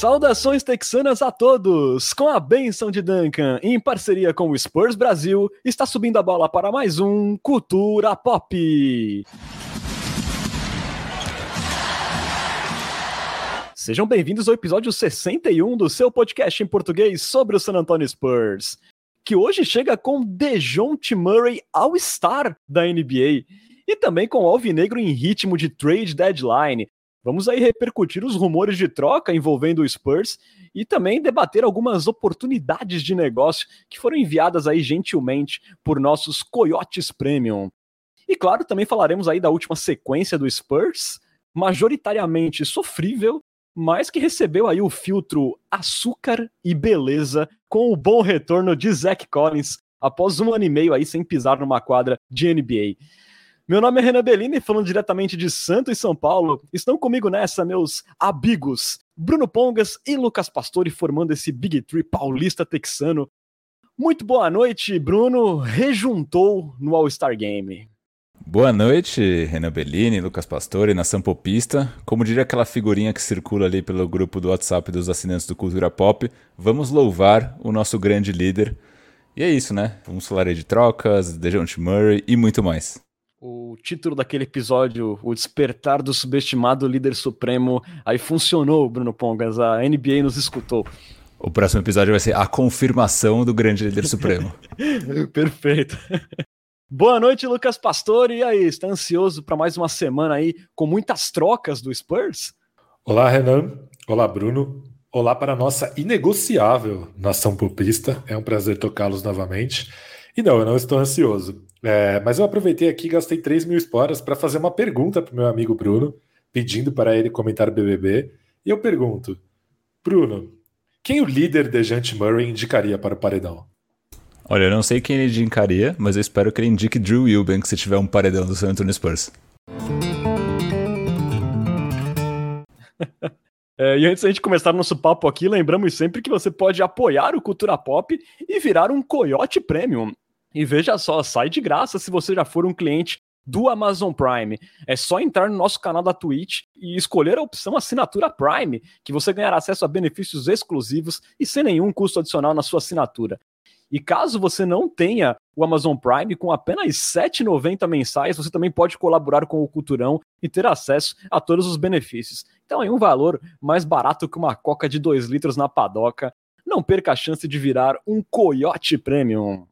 Saudações texanas a todos! Com a benção de Duncan, em parceria com o Spurs Brasil, está subindo a bola para mais um Cultura Pop. Sejam bem-vindos ao episódio 61 do seu podcast em português sobre o San Antonio Spurs, que hoje chega com DeJounte Murray All-Star da NBA e também com Alvinegro em ritmo de trade deadline, Vamos aí repercutir os rumores de troca envolvendo o Spurs e também debater algumas oportunidades de negócio que foram enviadas aí gentilmente por nossos Coyotes Premium. E claro, também falaremos aí da última sequência do Spurs, majoritariamente sofrível, mas que recebeu aí o filtro açúcar e beleza com o bom retorno de Zach Collins após um ano e meio aí sem pisar numa quadra de NBA. Meu nome é Renan Bellini, falando diretamente de Santos e São Paulo. Estão comigo nessa, meus amigos, Bruno Pongas e Lucas Pastore, formando esse Big Tree paulista texano. Muito boa noite, Bruno. Rejuntou no All-Star Game. Boa noite, Renan Bellini, Lucas Pastore, nação popista. Como diria aquela figurinha que circula ali pelo grupo do WhatsApp dos assinantes do Cultura Pop, vamos louvar o nosso grande líder. E é isso, né? Vamos falar de trocas, DeJounte Murray e muito mais o título daquele episódio, O Despertar do Subestimado Líder Supremo, aí funcionou, Bruno Pongas, a NBA nos escutou. O próximo episódio vai ser a confirmação do grande líder supremo. Perfeito. Boa noite, Lucas Pastore. E aí, está ansioso para mais uma semana aí com muitas trocas do Spurs? Olá, Renan. Olá, Bruno. Olá para a nossa inegociável nação pulpista. É um prazer tocá-los novamente. E não, eu não estou ansioso. É, mas eu aproveitei aqui e gastei 3 mil esporas para fazer uma pergunta para o meu amigo Bruno, pedindo para ele comentar o BBB. E eu pergunto, Bruno, quem o líder de Jante Murray indicaria para o paredão? Olha, eu não sei quem ele indicaria, mas eu espero que ele indique Drew Eubank se tiver um paredão do San Antonio Spurs. É, e antes da gente começar nosso papo aqui, lembramos sempre que você pode apoiar o Cultura Pop e virar um Coyote Premium. E veja só, sai de graça se você já for um cliente do Amazon Prime. É só entrar no nosso canal da Twitch e escolher a opção Assinatura Prime, que você ganhará acesso a benefícios exclusivos e sem nenhum custo adicional na sua assinatura. E caso você não tenha o Amazon Prime, com apenas R$ 7,90 mensais, você também pode colaborar com o Culturão e ter acesso a todos os benefícios. Então é um valor mais barato que uma coca de 2 litros na padoca. Não perca a chance de virar um Coyote Premium.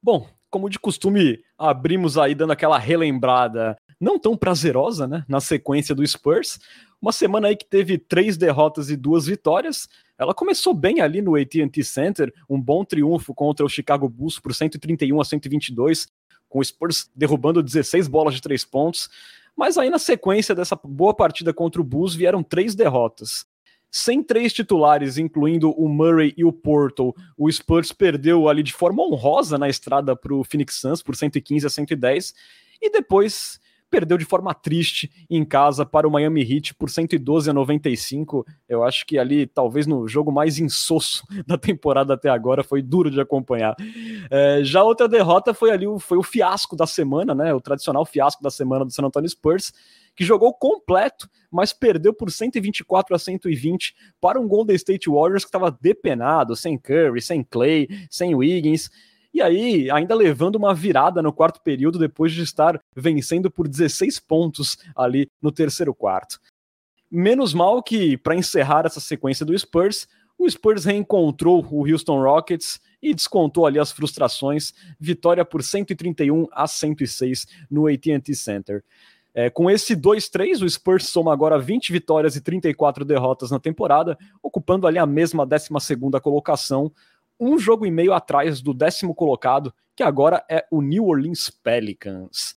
Bom, como de costume, abrimos aí dando aquela relembrada não tão prazerosa, né, na sequência do Spurs. Uma semana aí que teve três derrotas e duas vitórias. Ela começou bem ali no AT&T Center, um bom triunfo contra o Chicago Bulls por 131 a 122, com o Spurs derrubando 16 bolas de três pontos. Mas aí na sequência dessa boa partida contra o Bulls vieram três derrotas. Sem três titulares, incluindo o Murray e o Portal, o Spurs perdeu ali de forma honrosa na estrada para o Phoenix Suns por 115 a 110 e depois perdeu de forma triste em casa para o Miami Heat por 112 a 95. Eu acho que ali, talvez no jogo mais insosso da temporada até agora, foi duro de acompanhar. É, já outra derrota foi ali foi o fiasco da semana, né? O tradicional fiasco da semana do San Antonio Spurs que jogou completo, mas perdeu por 124 a 120 para um Golden State Warriors que estava depenado, sem Curry, sem Clay, sem Wiggins. E aí, ainda levando uma virada no quarto período depois de estar vencendo por 16 pontos ali no terceiro quarto. Menos mal que, para encerrar essa sequência do Spurs, o Spurs reencontrou o Houston Rockets e descontou ali as frustrações. Vitória por 131 a 106 no AT&T Center. É, com esse 2-3, o Spurs soma agora 20 vitórias e 34 derrotas na temporada, ocupando ali a mesma 12 colocação, um jogo e meio atrás do décimo colocado, que agora é o New Orleans Pelicans.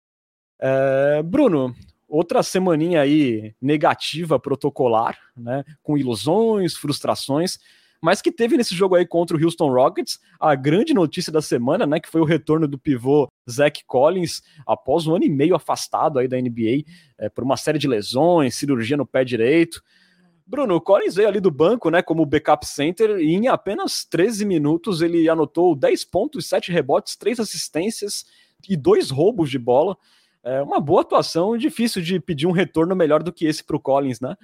É, Bruno, outra semaninha aí negativa protocolar, né, com ilusões, frustrações, mas que teve nesse jogo aí contra o Houston Rockets a grande notícia da semana, né, que foi o retorno do pivô Zach Collins após um ano e meio afastado aí da NBA é, por uma série de lesões, cirurgia no pé direito. Bruno, o Collins veio ali do banco, né, como backup center e em apenas 13 minutos ele anotou 10 pontos, 7 rebotes, 3 assistências e dois roubos de bola. é uma boa atuação, difícil de pedir um retorno melhor do que esse para o Collins, né?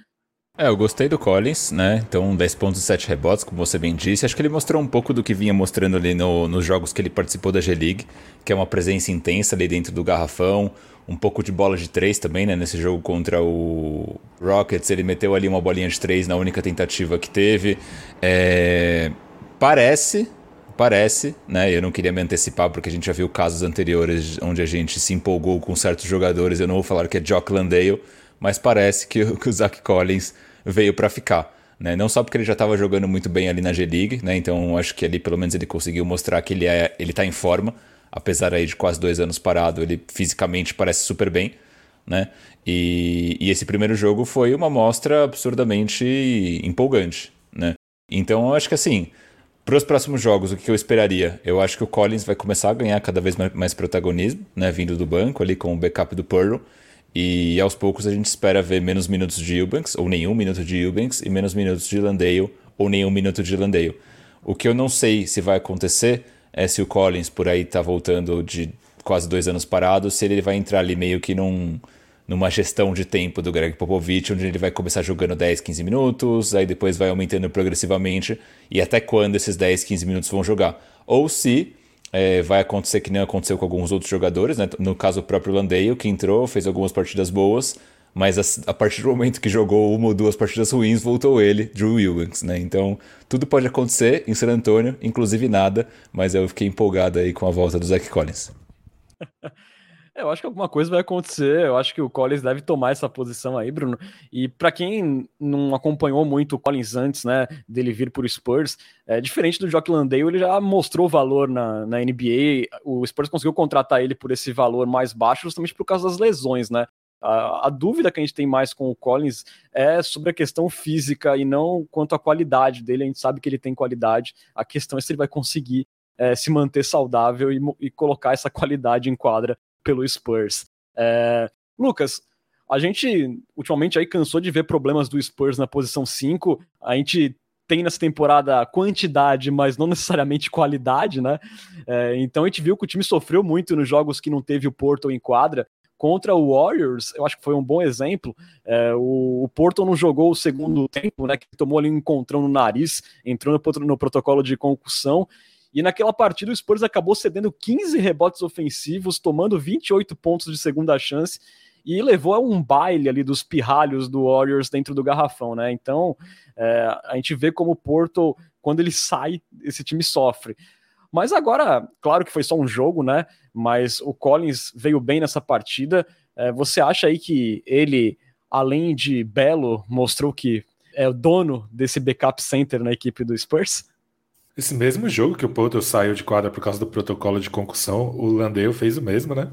É, eu gostei do Collins, né? Então, 10 pontos e 7 rebotes, como você bem disse. Acho que ele mostrou um pouco do que vinha mostrando ali no, nos jogos que ele participou da G-League, que é uma presença intensa ali dentro do garrafão, um pouco de bola de três também, né? Nesse jogo contra o Rockets, ele meteu ali uma bolinha de três na única tentativa que teve. É... Parece, parece, né? Eu não queria me antecipar porque a gente já viu casos anteriores onde a gente se empolgou com certos jogadores. Eu não vou falar que é Jock Landale mas parece que, que o Zach Collins veio para ficar. Né? Não só porque ele já estava jogando muito bem ali na G-League, né? então acho que ali pelo menos ele conseguiu mostrar que ele é, ele está em forma, apesar aí de quase dois anos parado, ele fisicamente parece super bem. Né? E, e esse primeiro jogo foi uma mostra absurdamente empolgante. Né? Então acho que assim, para os próximos jogos, o que eu esperaria? Eu acho que o Collins vai começar a ganhar cada vez mais, mais protagonismo, né? vindo do banco ali com o backup do Pearl. E aos poucos a gente espera ver menos minutos de Eubanks, ou nenhum minuto de Eubanks, e menos minutos de Landale, ou nenhum minuto de Landale. O que eu não sei se vai acontecer é se o Collins por aí tá voltando de quase dois anos parado, se ele vai entrar ali meio que num, numa gestão de tempo do Greg Popovich, onde ele vai começar jogando 10, 15 minutos, aí depois vai aumentando progressivamente, e até quando esses 10, 15 minutos vão jogar. Ou se é, vai acontecer que nem aconteceu com alguns outros jogadores, né? No caso, o próprio Landale, que entrou, fez algumas partidas boas, mas a, a, partir do momento que jogou uma ou duas partidas ruins, voltou ele, Drew Eubanks, né? Então, tudo pode acontecer em San Antonio, inclusive nada, mas eu fiquei empolgado aí com a volta do Zach Collins. Eu acho que alguma coisa vai acontecer. Eu acho que o Collins deve tomar essa posição aí, Bruno. E para quem não acompanhou muito o Collins antes, né, dele vir por Spurs, é diferente do Jock Landale, ele já mostrou valor na, na NBA. O Spurs conseguiu contratar ele por esse valor mais baixo, justamente por causa das lesões, né? A, a, dúvida que a gente tem mais com o Collins é sobre a questão física e não quanto à qualidade dele. A gente sabe que ele tem qualidade. A questão é se ele vai conseguir é, se manter saudável e, e, colocar essa qualidade em quadra pelo Spurs. É, Lucas, a gente ultimamente aí cansou de ver problemas do Spurs na posição 5. A gente tem nessa temporada quantidade, mas não necessariamente qualidade, né? É, então a gente viu que o time sofreu muito nos jogos que não teve o Porto em quadra. Contra o Warriors, eu acho que foi um bom exemplo. É, o, o Porto não jogou o segundo tempo, né? Que tomou ali um encontrão no nariz, entrou no, no protocolo de concussão e naquela partida o Spurs acabou cedendo 15 rebotes ofensivos, tomando 28 pontos de segunda chance e levou a um baile ali dos pirralhos do Warriors dentro do garrafão, né? Então é, a gente vê como o Porto, quando ele sai, esse time sofre. Mas agora, claro que foi só um jogo, né? Mas o Collins veio bem nessa partida. É, você acha aí que ele, além de belo, mostrou que é o dono desse backup center na equipe do Spurs? Esse mesmo jogo que o Porto saiu de quadra por causa do protocolo de concussão, o Landale fez o mesmo, né?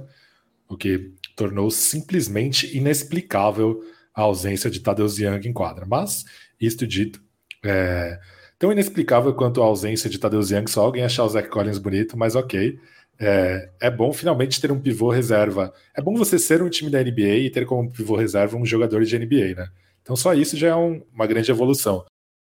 O que tornou simplesmente inexplicável a ausência de Tadeusz Young em quadra. Mas, isto dito, é tão inexplicável quanto a ausência de Tadeusz Young, só alguém achar o Zach Collins bonito, mas ok. É, é, bom finalmente ter um pivô reserva. É bom você ser um time da NBA e ter como pivô reserva um jogador de NBA, né? Então só isso já é um, uma grande evolução.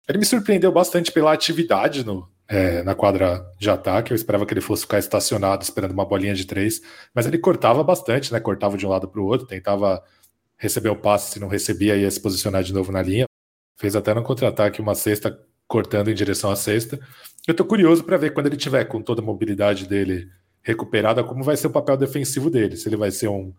Ele me surpreendeu bastante pela atividade no, é, na quadra de ataque. Eu esperava que ele fosse ficar estacionado esperando uma bolinha de três, mas ele cortava bastante, né? Cortava de um lado para o outro, tentava receber o passe, se não recebia, ia se posicionar de novo na linha. Fez até no contra-ataque uma cesta cortando em direção à cesta. Eu tô curioso para ver quando ele tiver com toda a mobilidade dele recuperada, como vai ser o papel defensivo dele. Se ele vai ser um,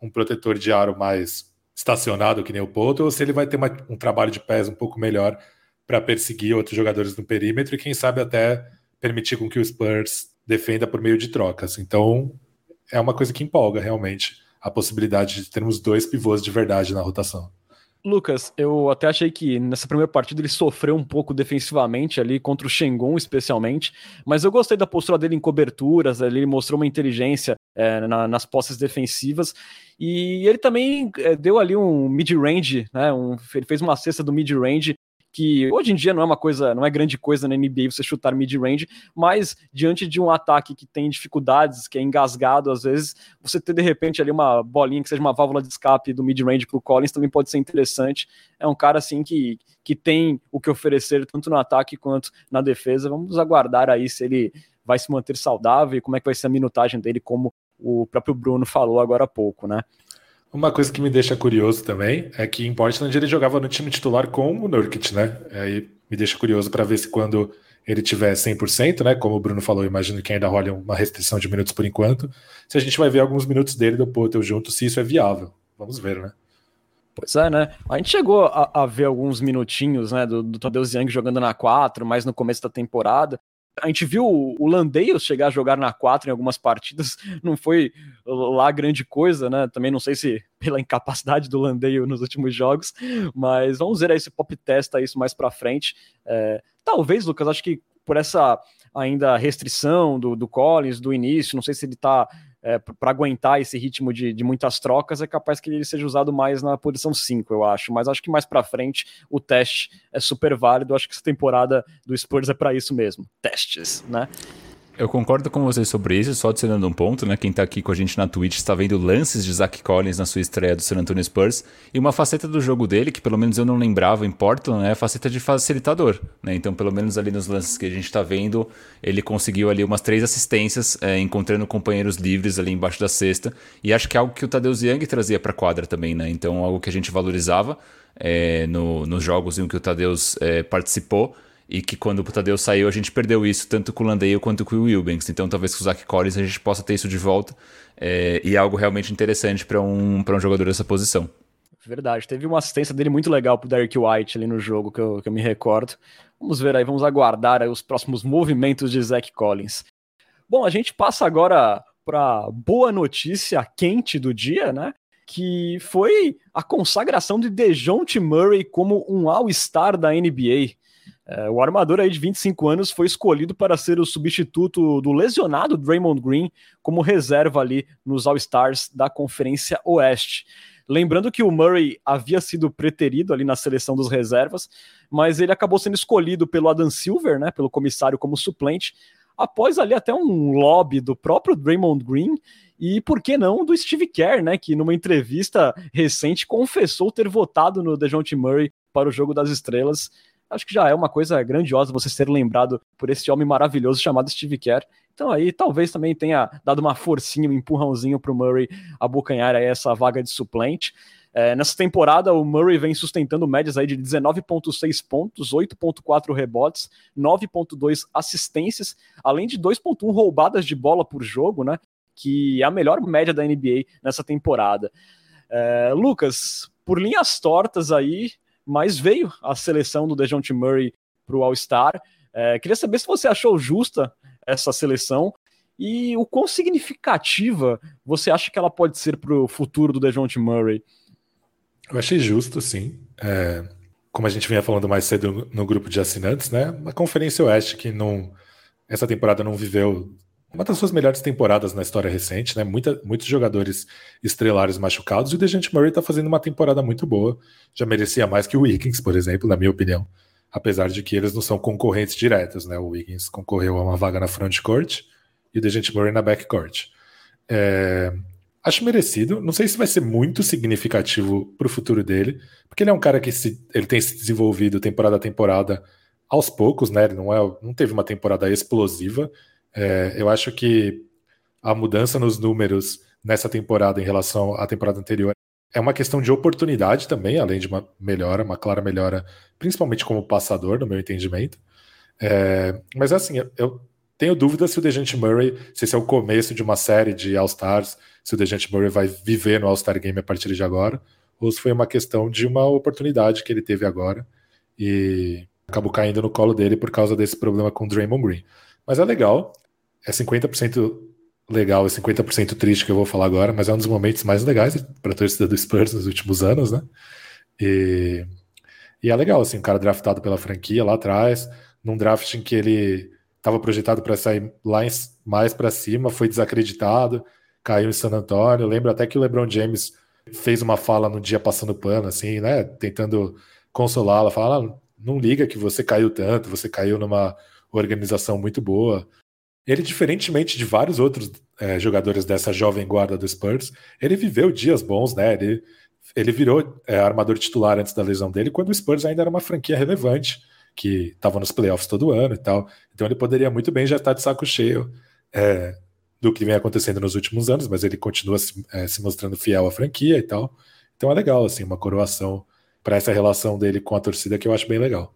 um protetor de aro mais estacionado, que nem o Poto, ou se ele vai ter uma, um trabalho de pés um pouco melhor para perseguir outros jogadores no perímetro e quem sabe até permitir com que o Spurs defenda por meio de trocas. Então é uma coisa que empolga realmente a possibilidade de termos dois pivôs de verdade na rotação. Lucas, eu até achei que nessa primeira partida ele sofreu um pouco defensivamente ali contra o Shengun especialmente, mas eu gostei da postura dele em coberturas, ele mostrou uma inteligência é, na, nas posses defensivas e ele também é, deu ali um mid-range, né, um, ele fez uma cesta do mid-range que hoje em dia não é uma coisa, não é grande coisa na NBA você chutar mid-range, mas diante de um ataque que tem dificuldades, que é engasgado às vezes, você ter de repente ali uma bolinha que seja uma válvula de escape do mid-range para o Collins também pode ser interessante. É um cara assim que, que tem o que oferecer tanto no ataque quanto na defesa. Vamos aguardar aí se ele vai se manter saudável e como é que vai ser a minutagem dele como o próprio Bruno falou agora há pouco, né? Uma coisa que me deixa curioso também é que em Portland ele jogava no time titular com o Nurkic, né? Aí me deixa curioso para ver se quando ele tiver 100%, né? Como o Bruno falou, imagino que ainda role uma restrição de minutos por enquanto. Se a gente vai ver alguns minutos dele do Potel junto, se isso é viável. Vamos ver, né? Pois é, né? A gente chegou a, a ver alguns minutinhos, né, do, do Tadeu Young jogando na 4, mais no começo da temporada. A gente viu o Landeios chegar a jogar na 4 em algumas partidas, não foi lá grande coisa, né? Também não sei se pela incapacidade do Landeio nos últimos jogos, mas vamos ver aí se o Pop testa isso mais para frente. É, talvez, Lucas, acho que por essa ainda restrição do, do Collins do início, não sei se ele tá é, para aguentar esse ritmo de, de, muitas trocas, é capaz que ele seja usado mais na posição 5, eu acho. Mas acho que mais para frente o teste é super válido. Acho que essa temporada do Spurs é para isso mesmo. Testes, né? Eu concordo com vocês sobre isso, só adicionando um ponto, né? Quem tá aqui com a gente na Twitch está vendo lances de Zach Collins na sua estreia do San Antonio Spurs e uma faceta do jogo dele, que pelo menos eu não lembrava em Portland, é a faceta de facilitador, né? Então, pelo menos ali nos lances que a gente está vendo, ele conseguiu ali umas três assistências, é, encontrando companheiros livres ali embaixo da cesta, e acho que é algo que o Tadeu Young trazia para quadra também, né? Então, algo que a gente valorizava é, no, nos jogos em que o Tadeu é, participou e que quando o Tadeu saiu a gente perdeu isso tanto com o Landale quanto com o Wilbanks. Então talvez com o Zach Collins a gente possa ter isso de volta é, e é algo realmente interessante para um, um jogador dessa posição. Verdade, teve uma assistência dele muito legal pro Derek White ali no jogo que eu, que eu me recordo. Vamos ver aí, vamos aguardar os próximos movimentos de Zach Collins. Bom, a gente passa agora para boa notícia quente do dia, né? Que foi a consagração de DeJounte Murray como um All-Star da NBA. É, o armador aí de 25 anos foi escolhido para ser o substituto do lesionado Draymond Green como reserva ali nos All-Stars da Conferência Oeste. Lembrando que o Murray havia sido preterido ali na seleção dos reservas, mas ele acabou sendo escolhido pelo Adam Silver, né, pelo comissário como suplente, após ali até um lobby do próprio Draymond Green e por que não do Steve Kerr, né, que numa entrevista recente confessou ter votado no DeJounte Murray para o jogo das estrelas acho que já é uma coisa grandiosa você ser lembrado por esse homem maravilhoso chamado Steve Kerr. Então aí talvez também tenha dado uma forcinha, um empurrãozinho para o Murray abocanhar essa vaga de suplente. É, nessa temporada, o Murray vem sustentando médias aí de 19,6 pontos, 8,4 rebotes, 9,2 assistências, além de 2,1 roubadas de bola por jogo, né? Que é a melhor média da NBA nessa temporada. É, Lucas, por linhas tortas aí, mas veio a seleção do DeJounte Murray para o All-Star. É, queria saber se você achou justa essa seleção e o quão significativa você acha que ela pode ser para o futuro do DeJounte Murray. Eu achei justo, sim. É, como a gente vinha falando mais cedo no grupo de assinantes, né? A Conferência Oeste que não, essa temporada não viveu uma das suas melhores temporadas na história recente, né? Muita, muitos jogadores estrelares machucados e o DeJounte Murray está fazendo uma temporada muito boa. Já merecia mais que o Wiggins, por exemplo, na minha opinião. Apesar de que eles não são concorrentes diretos, né? O Wiggins concorreu a uma vaga na frontcourt e o DeJounte Murray na backcourt. É, acho merecido. Não sei se vai ser muito significativo para o futuro dele, porque ele é um cara que se, ele tem se desenvolvido temporada a temporada aos poucos, né? Ele não, é, não teve uma temporada explosiva é, eu acho que a mudança nos números nessa temporada em relação à temporada anterior é uma questão de oportunidade também, além de uma melhora, uma clara melhora, principalmente como passador, no meu entendimento. É, mas assim, eu tenho dúvida se o Dejante Murray, se esse é o começo de uma série de All-Stars, se o Dejante Murray vai viver no All-Star Game a partir de agora, ou se foi uma questão de uma oportunidade que ele teve agora e acabou caindo no colo dele por causa desse problema com o Draymond Green. Mas é legal, é 50% legal e 50% triste que eu vou falar agora, mas é um dos momentos mais legais para a torcida do Spurs nos últimos anos, né? E, e é legal, assim, um cara draftado pela franquia lá atrás, num draft em que ele estava projetado para sair lá em, mais para cima, foi desacreditado, caiu em San Antonio. Lembro até que o LeBron James fez uma fala no dia passando pano, assim, né? Tentando consolá-la, falar: ah, não liga que você caiu tanto, você caiu numa organização muito boa. Ele, diferentemente de vários outros é, jogadores dessa jovem guarda do Spurs, ele viveu dias bons, né? Ele, ele virou é, armador titular antes da lesão dele, quando o Spurs ainda era uma franquia relevante, que estava nos playoffs todo ano e tal. Então ele poderia muito bem já estar de saco cheio é, do que vem acontecendo nos últimos anos, mas ele continua se, é, se mostrando fiel à franquia e tal. Então é legal, assim, uma coroação para essa relação dele com a torcida que eu acho bem legal.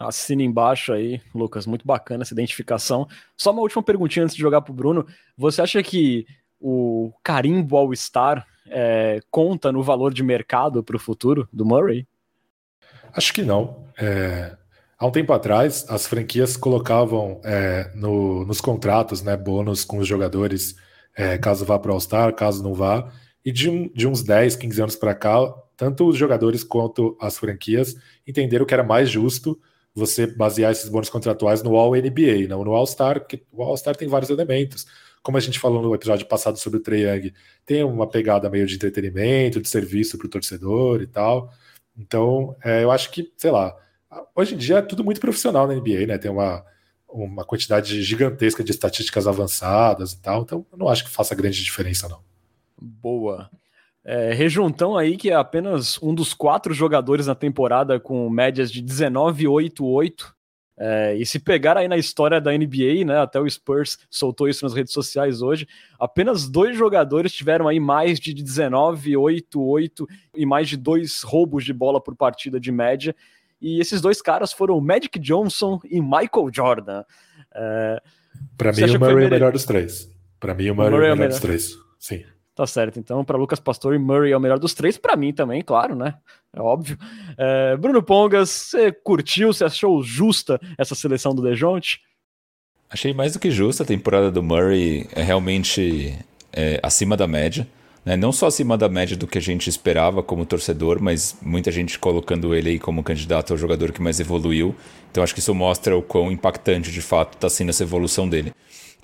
Assina embaixo aí, Lucas. Muito bacana essa identificação. Só uma última perguntinha antes de jogar pro Bruno. Você acha que o carimbo All-Star é, conta no valor de mercado para o futuro do Murray? Acho que não. É, há um tempo atrás, as franquias colocavam é, no, nos contratos né, bônus com os jogadores, é, caso vá para o All-Star, caso não vá. E de, de uns 10, 15 anos para cá, tanto os jogadores quanto as franquias entenderam que era mais justo você basear esses bônus contratuais no All-NBA, não no All-Star, porque o All-Star tem vários elementos como a gente falou no episódio passado sobre o Trae Young, tem uma pegada meio de entretenimento, de serviço para o torcedor e tal. Então, é, eu acho que, sei lá, hoje em dia é tudo muito profissional na NBA, né? Tem uma, uma quantidade gigantesca de estatísticas avançadas e tal, então eu não acho que faça grande diferença, não. Boa. É, rejuntão aí que é apenas um dos quatro jogadores na temporada com médias de 19, 8, 8 é, e se pegar aí na história da NBA, né, até o Spurs soltou isso nas redes sociais hoje, apenas dois jogadores tiveram aí mais de 19, 8, 8 e mais de dois roubos de bola por partida de média. E esses dois caras foram Magic Johnson e Michael Jordan. É, Para mim, o Murray é o melhor dos três. Para mim, o Murray, o Murray é o melhor dos três. Sim. Tá certo. Então, para Lucas Pastor e Murray é o melhor dos três. Para mim também, claro, né? É óbvio. É, Bruno Pongas, você curtiu? Você achou justa essa seleção do Dejounte? Achei mais do que justa. A temporada do Murray é realmente é, acima da média. Né? Não só acima da média do que a gente esperava como torcedor, mas muita gente colocando ele aí como candidato ao jogador que mais evoluiu. Então acho que isso mostra o quão impactante de fato está sendo essa evolução dele.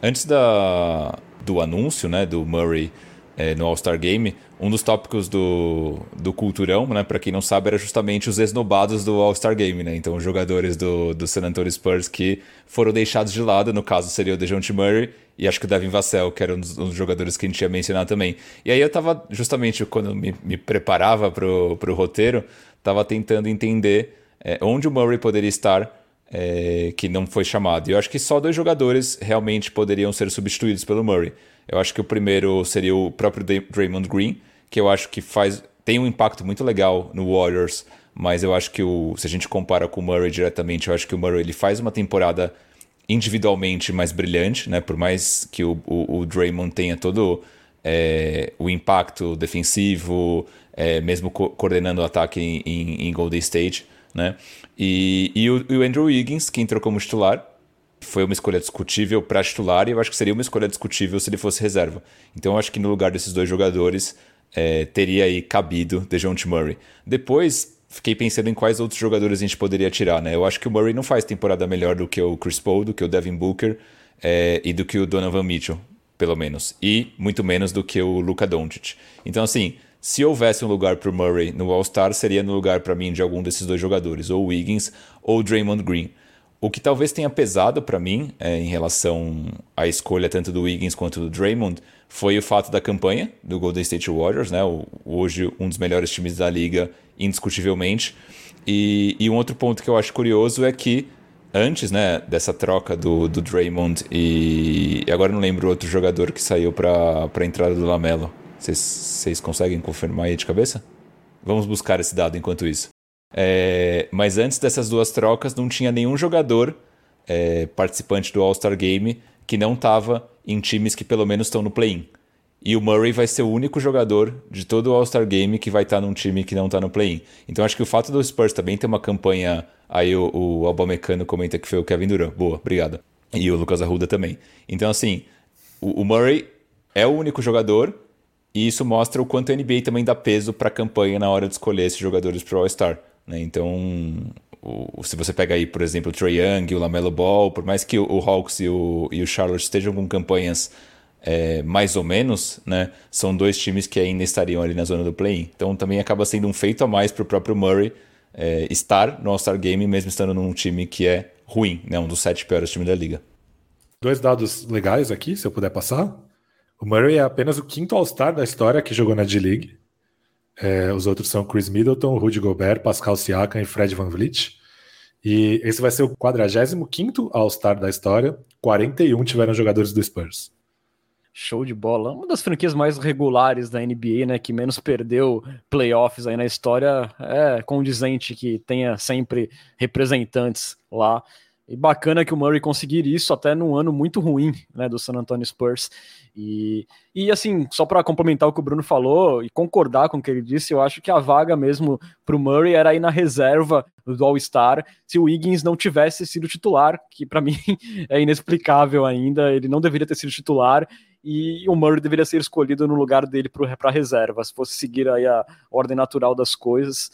Antes da, do anúncio né, do Murray é, no All-Star Game, um dos tópicos do, do Culturão, né, para quem não sabe, era justamente os esnobados do All-Star Game, né? Então, os jogadores do, do San Antonio Spurs que foram deixados de lado, no caso seria o DeJounte Murray e acho que o Devin Vassell, que era um dos, um dos, jogadores que a gente ia mencionar também. E aí eu tava, justamente quando me, me preparava pro, pro roteiro, tava tentando entender é, onde o Murray poderia estar é, que não foi chamado. E eu acho que só dois jogadores realmente poderiam ser substituídos pelo Murray. Eu acho que o primeiro seria o próprio Draymond Green, que eu acho que faz tem um impacto muito legal no Warriors, mas eu acho que o, se a gente compara com o Murray diretamente, eu acho que o Murray ele faz uma temporada individualmente mais brilhante, né? Por mais que o, o, o Draymond tenha todo é, o impacto defensivo, é, mesmo co coordenando o ataque em, em, em Golden State, né? E, e o, e o Andrew Wiggins, que entrou como titular, foi uma escolha discutível para titular e eu acho que seria uma escolha discutível se ele fosse reserva. Então eu acho que no lugar desses dois jogadores é, teria aí cabido DeJounte Murray. Depois fiquei pensando em quais outros jogadores a gente poderia tirar, né? Eu acho que o Murray não faz temporada melhor do que o Chris Paul, do que o Devin Booker é, e do que o Donovan Mitchell, pelo menos. E muito menos do que o Luka Doncic. Então assim, se houvesse um lugar para o Murray no All-Star, seria no lugar para mim de algum desses dois jogadores, ou Wiggins ou Draymond Green. O que talvez tenha pesado para mim é, em relação à escolha tanto do Wiggins quanto do Draymond foi o fato da campanha do Golden State Warriors, né? O, hoje um dos melhores times da liga, indiscutivelmente. E, e, um outro ponto que eu acho curioso é que antes né, dessa troca do, do Draymond e, e agora não lembro outro jogador que saiu para a entrada do Lamelo. Vocês conseguem confirmar aí de cabeça? Vamos buscar esse dado enquanto isso. É, mas antes dessas duas trocas, não tinha nenhum jogador é, participante do All-Star Game que não estava em times que pelo menos estão no play-in. E o Murray vai ser o único jogador de todo o All-Star Game que vai estar tá num time que não está no play-in. Então acho que o fato do Spurs também ter uma campanha. Aí o, o Albamecano comenta que foi o Kevin Durant. Boa, obrigado. E o Lucas Arruda também. Então, assim, o, o Murray é o único jogador e isso mostra o quanto a NBA também dá peso para a campanha na hora de escolher esses jogadores para o All-Star. Né? Então, o, se você pega aí, por exemplo, o Trae Young, o LaMelo Ball, por mais que o, o Hawks e o, e o Charlotte estejam com campanhas é, mais ou menos, né, são dois times que ainda estariam ali na zona do play-in. Então, também acaba sendo um feito a mais para o próprio Murray é, estar no All-Star Game, mesmo estando num time que é ruim, né, um dos sete piores times da liga. Dois dados legais aqui, se eu puder passar. O Murray é apenas o quinto All-Star da história que jogou na D-League. É, os outros são Chris Middleton, Rudy Gobert, Pascal Siakam e Fred Van Vliet. E esse vai ser o 45º All-Star da história. 41 tiveram jogadores do Spurs. Show de bola. Uma das franquias mais regulares da NBA, né? Que menos perdeu playoffs aí na história. É condizente que tenha sempre representantes lá. E bacana que o Murray conseguir isso até num ano muito ruim, né, do San Antonio Spurs. E, e assim, só para complementar o que o Bruno falou e concordar com o que ele disse, eu acho que a vaga mesmo para o Murray era ir na reserva do All-Star se o Wiggins não tivesse sido titular, que para mim é inexplicável ainda. Ele não deveria ter sido titular e o Murray deveria ser escolhido no lugar dele para reserva, se fosse seguir aí a ordem natural das coisas.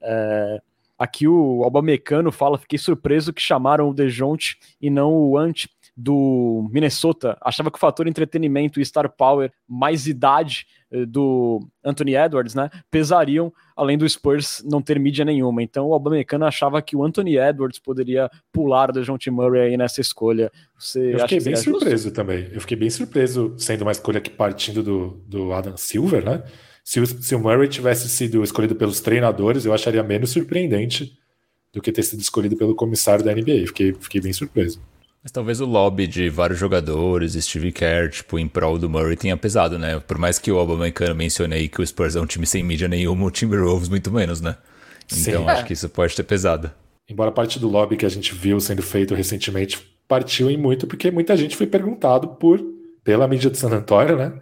É, aqui o Albamecano fala, fiquei surpreso que chamaram o Dejounte e não o Ant do Minnesota. Achava que o fator entretenimento e star power, mais idade eh, do Anthony Edwards, né, pesariam, além do Spurs não ter mídia nenhuma. Então o Albamecano achava que o Anthony Edwards poderia pular do John T. Murray aí nessa escolha. Você Eu fiquei bem surpreso justo? também. Eu fiquei bem surpreso sendo uma escolha que partindo do, do Adam Silver, né? Se o, se o Murray tivesse sido escolhido pelos treinadores, eu acharia menos surpreendente do que ter sido escolhido pelo comissário da NBA. Fiquei, fiquei bem surpreso. Mas talvez o lobby de vários jogadores, Steve Kerr, tipo, em prol do Murray tenha pesado, né? Por mais que o Obama-Americano mencionei que o Spurs é um time sem mídia nenhuma, o Timberwolves muito menos, né? Então Sim, acho é. que isso pode ter pesado. Embora parte do lobby que a gente viu sendo feito recentemente partiu em muito porque muita gente foi perguntado por pela mídia de San Antonio, né?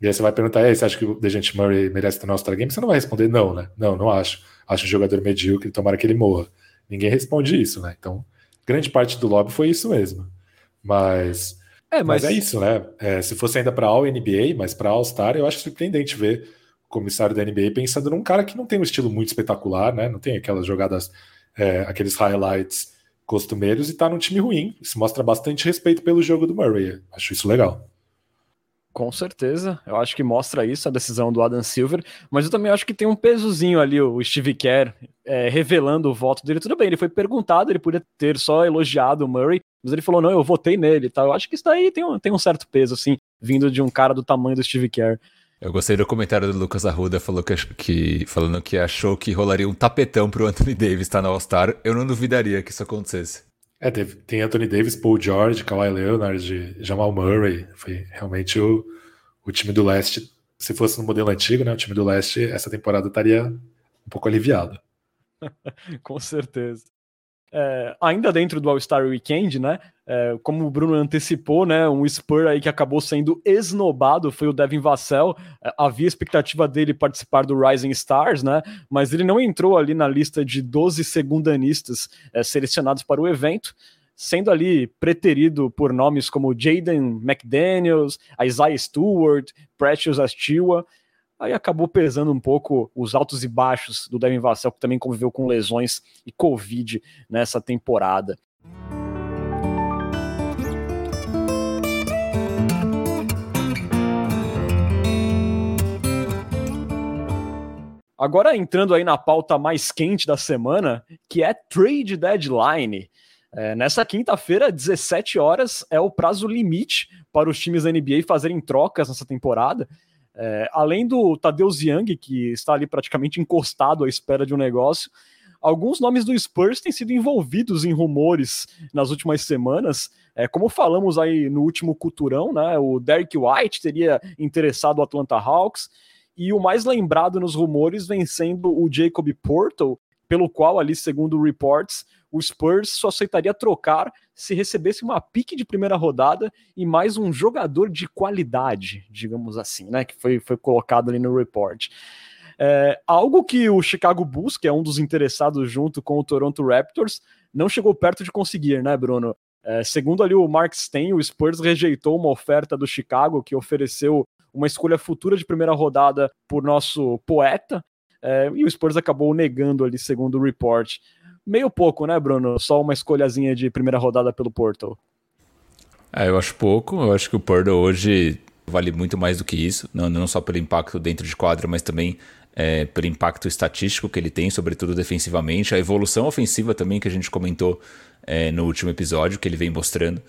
E aí você vai perguntar, você acha que o Dejante Murray merece estar no All-Star Game? Você não vai responder não, né? Não, não acho. Acho um jogador medíocre, tomara que ele morra. Ninguém responde isso, né? Então, grande parte do lobby foi isso mesmo. Mas é, mas... mas é isso, né? É, se fosse ainda para All NBA, mas para All Star, eu acho surpreendente ver o comissário da NBA pensando num cara que não tem um estilo muito espetacular, né? Não tem aquelas jogadas, é, aqueles highlights costumeiros e tá num time ruim. Isso mostra bastante respeito pelo jogo do Murray. Acho isso legal. Com certeza, eu acho que mostra isso a decisão do Adam Silver, mas eu também acho que tem um pesozinho ali, o Steve Kerr é, revelando o voto dele. Tudo bem, ele foi perguntado, ele podia ter só elogiado o Murray, mas ele falou: não, eu votei nele tá? Eu acho que isso daí tem um, tem um certo peso, assim, vindo de um cara do tamanho do Steve Kerr. Eu gostei do comentário do Lucas Arruda falou que, que, falando que achou que rolaria um tapetão pro Anthony Davis estar tá no All-Star. Eu não duvidaria que isso acontecesse. É, teve, tem Anthony Davis, Paul George, Kawhi Leonard, Jamal Murray. Foi realmente o, o time do leste. Se fosse no modelo antigo, né? O time do leste, essa temporada estaria um pouco aliviado. Com certeza. É, ainda dentro do All-Star Weekend, né? É, como o Bruno antecipou, né? Um Spur aí que acabou sendo esnobado foi o Devin Vassell. É, havia expectativa dele participar do Rising Stars, né? Mas ele não entrou ali na lista de 12 segundanistas é, selecionados para o evento, sendo ali preterido por nomes como Jaden McDaniels, Isaiah Stewart, Precious Astiwa. Aí acabou pesando um pouco os altos e baixos do Devin Vassell, que também conviveu com lesões e Covid nessa temporada. Agora entrando aí na pauta mais quente da semana, que é trade deadline. É, nessa quinta-feira, 17 horas, é o prazo limite para os times da NBA fazerem trocas nessa temporada. É, além do Tadeusz Young, que está ali praticamente encostado à espera de um negócio, alguns nomes do Spurs têm sido envolvidos em rumores nas últimas semanas. É, como falamos aí no último culturão, né, o Derek White teria interessado o Atlanta Hawks, e o mais lembrado nos rumores vem sendo o Jacob Portal, pelo qual ali, segundo reports, o Spurs só aceitaria trocar se recebesse uma pique de primeira rodada e mais um jogador de qualidade, digamos assim, né? Que foi, foi colocado ali no report. É, algo que o Chicago Bulls, que é um dos interessados junto com o Toronto Raptors, não chegou perto de conseguir, né, Bruno? É, segundo ali o Mark Stein, o Spurs rejeitou uma oferta do Chicago que ofereceu uma escolha futura de primeira rodada por nosso poeta, é, e o Spurs acabou negando ali, segundo o report meio pouco, né, Bruno? Só uma escolhazinha de primeira rodada pelo Porto. É, eu acho pouco. Eu acho que o Porto hoje vale muito mais do que isso. Não, não só pelo impacto dentro de quadra, mas também é, pelo impacto estatístico que ele tem, sobretudo defensivamente. A evolução ofensiva também que a gente comentou é, no último episódio, que ele vem mostrando.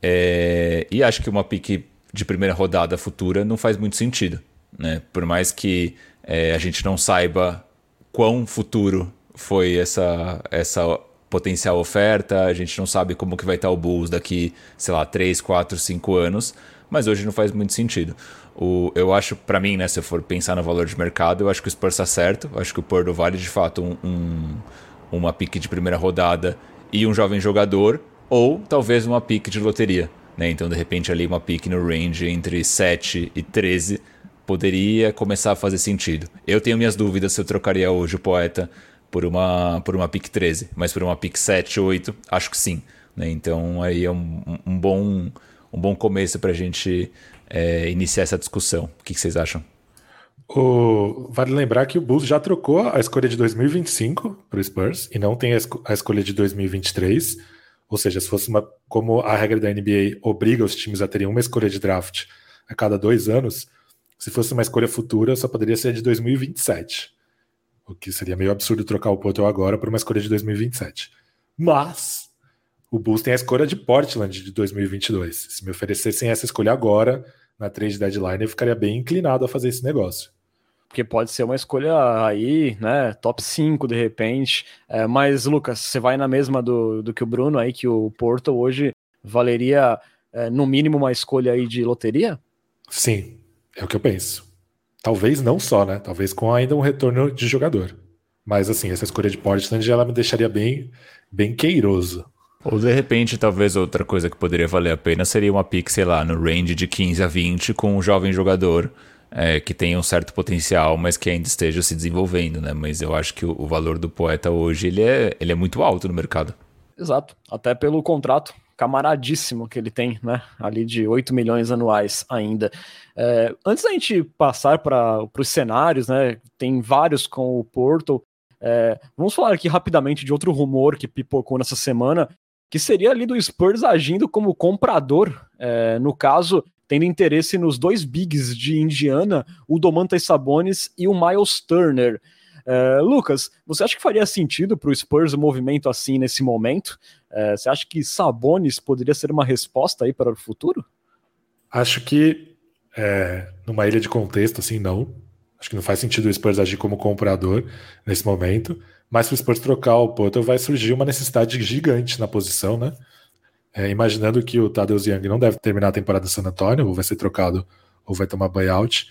É, e acho que uma pique de primeira rodada futura não faz muito sentido. Né? Por mais que é, a gente não saiba quão futuro foi essa, essa potencial oferta, a gente não sabe como que vai estar o Bulls daqui, sei lá, 3, 4, 5 anos, mas hoje não faz muito sentido. O, eu acho, para mim, né, se eu for pensar no valor de mercado, eu acho que o Spurs está certo, eu acho que o Porto vale de fato um, um, uma pique de primeira rodada e um jovem jogador, ou talvez uma pique de loteria. Né? Então, de repente, ali uma pique no range entre 7 e 13 poderia começar a fazer sentido. Eu tenho minhas dúvidas se eu trocaria hoje o poeta por uma, por uma pick 13, mas por uma pick 7, 8, acho que sim. Né? Então aí é um, um, bom, um bom começo para a gente é, iniciar essa discussão. O que, que vocês acham? O... Vale lembrar que o Bulls já trocou a escolha de 2025 para o Spurs e não tem a, esco a, escolha de 2023. Ou seja, se fosse uma. Como a regra da NBA obriga os times a terem uma escolha de draft a cada dois anos, se fosse uma escolha futura, só poderia ser de 2027. O que seria meio absurdo trocar o Porto agora por uma escolha de 2027. Mas o Bulls tem a escolha de Portland de 2022. Se me oferecessem essa escolha agora, na trade deadline, eu ficaria bem inclinado a fazer esse negócio. Porque pode ser uma escolha aí, né? Top 5 de repente. É, mas, Lucas, você vai na mesma do, do que o Bruno aí, que o Porto hoje valeria é, no mínimo uma escolha aí de loteria? Sim, é o que eu penso. Talvez não só, né? Talvez com ainda um retorno de jogador. Mas assim, essa escolha de Portland ela me deixaria bem, bem queiroso. Ou de repente, talvez outra coisa que poderia valer a pena seria uma pick, sei lá, no range de 15 a 20 com um jovem jogador é, que tenha um certo potencial, mas que ainda esteja se desenvolvendo, né? Mas eu acho que o, o valor do poeta hoje ele é, ele é muito alto no mercado. Exato, até pelo contrato camaradíssimo que ele tem, né? Ali de 8 milhões anuais ainda. É, antes da gente passar para os cenários, né? Tem vários com o Porto. É, vamos falar aqui rapidamente de outro rumor que pipocou nessa semana, que seria ali do Spurs agindo como comprador, é, no caso, tendo interesse nos dois bigs de Indiana, o Domantas Sabonis e o Miles Turner. É, Lucas, você acha que faria sentido para o Spurs um movimento assim nesse momento? É, você acha que Sabonis poderia ser uma resposta aí para o futuro? Acho que é, numa ilha de contexto, assim, não. Acho que não faz sentido o Spurs agir como comprador nesse momento. Mas se o Spurs trocar o Potter, vai surgir uma necessidade gigante na posição, né? É, imaginando que o Tadeusz Young não deve terminar a temporada em San Antonio, ou vai ser trocado, ou vai tomar buyout.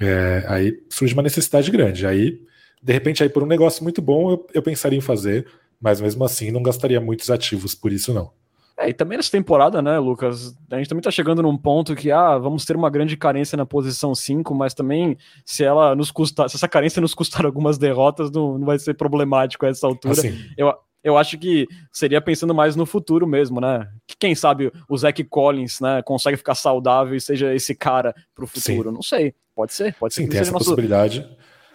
É, aí surge uma necessidade grande. Aí de repente, aí por um negócio muito bom, eu, eu pensaria em fazer, mas mesmo assim não gastaria muitos ativos por isso, não. É, e também nessa temporada, né, Lucas? A gente também tá chegando num ponto que, ah, vamos ter uma grande carência na posição 5, mas também se ela nos custar, se essa carência nos custar algumas derrotas, não, não vai ser problemático a essa altura. Assim. Eu, eu acho que seria pensando mais no futuro mesmo, né? Quem sabe o Zach Collins, né, consegue ficar saudável e seja esse cara pro futuro. Sim. Não sei. Pode ser, pode Sim, ser. tem essa nosso... possibilidade.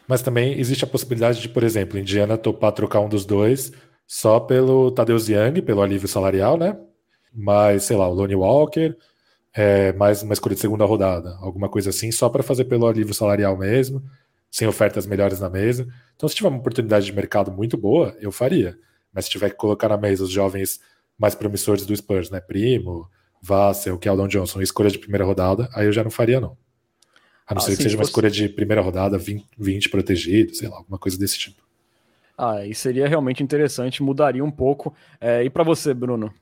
Mas também existe a possibilidade de, por exemplo, Indiana topar trocar um dos dois só pelo Tadeusz Young, pelo alívio salarial, né? Mas, sei lá, o Lonnie Walker, é, mais uma escolha de segunda rodada, alguma coisa assim, só para fazer pelo alívio salarial mesmo, sem ofertas melhores na mesa. Então, se tiver uma oportunidade de mercado muito boa, eu faria. Mas se tiver que colocar na mesa os jovens mais promissores do Spurs, né? Primo, Vassell, Keldon Johnson, escolha de primeira rodada, aí eu já não faria, não. A não ah, ser que seja uma escolha de primeira rodada, 20, 20 protegido, sei lá, alguma coisa desse tipo. Ah, e seria realmente interessante, mudaria um pouco. É, e para você, Bruno?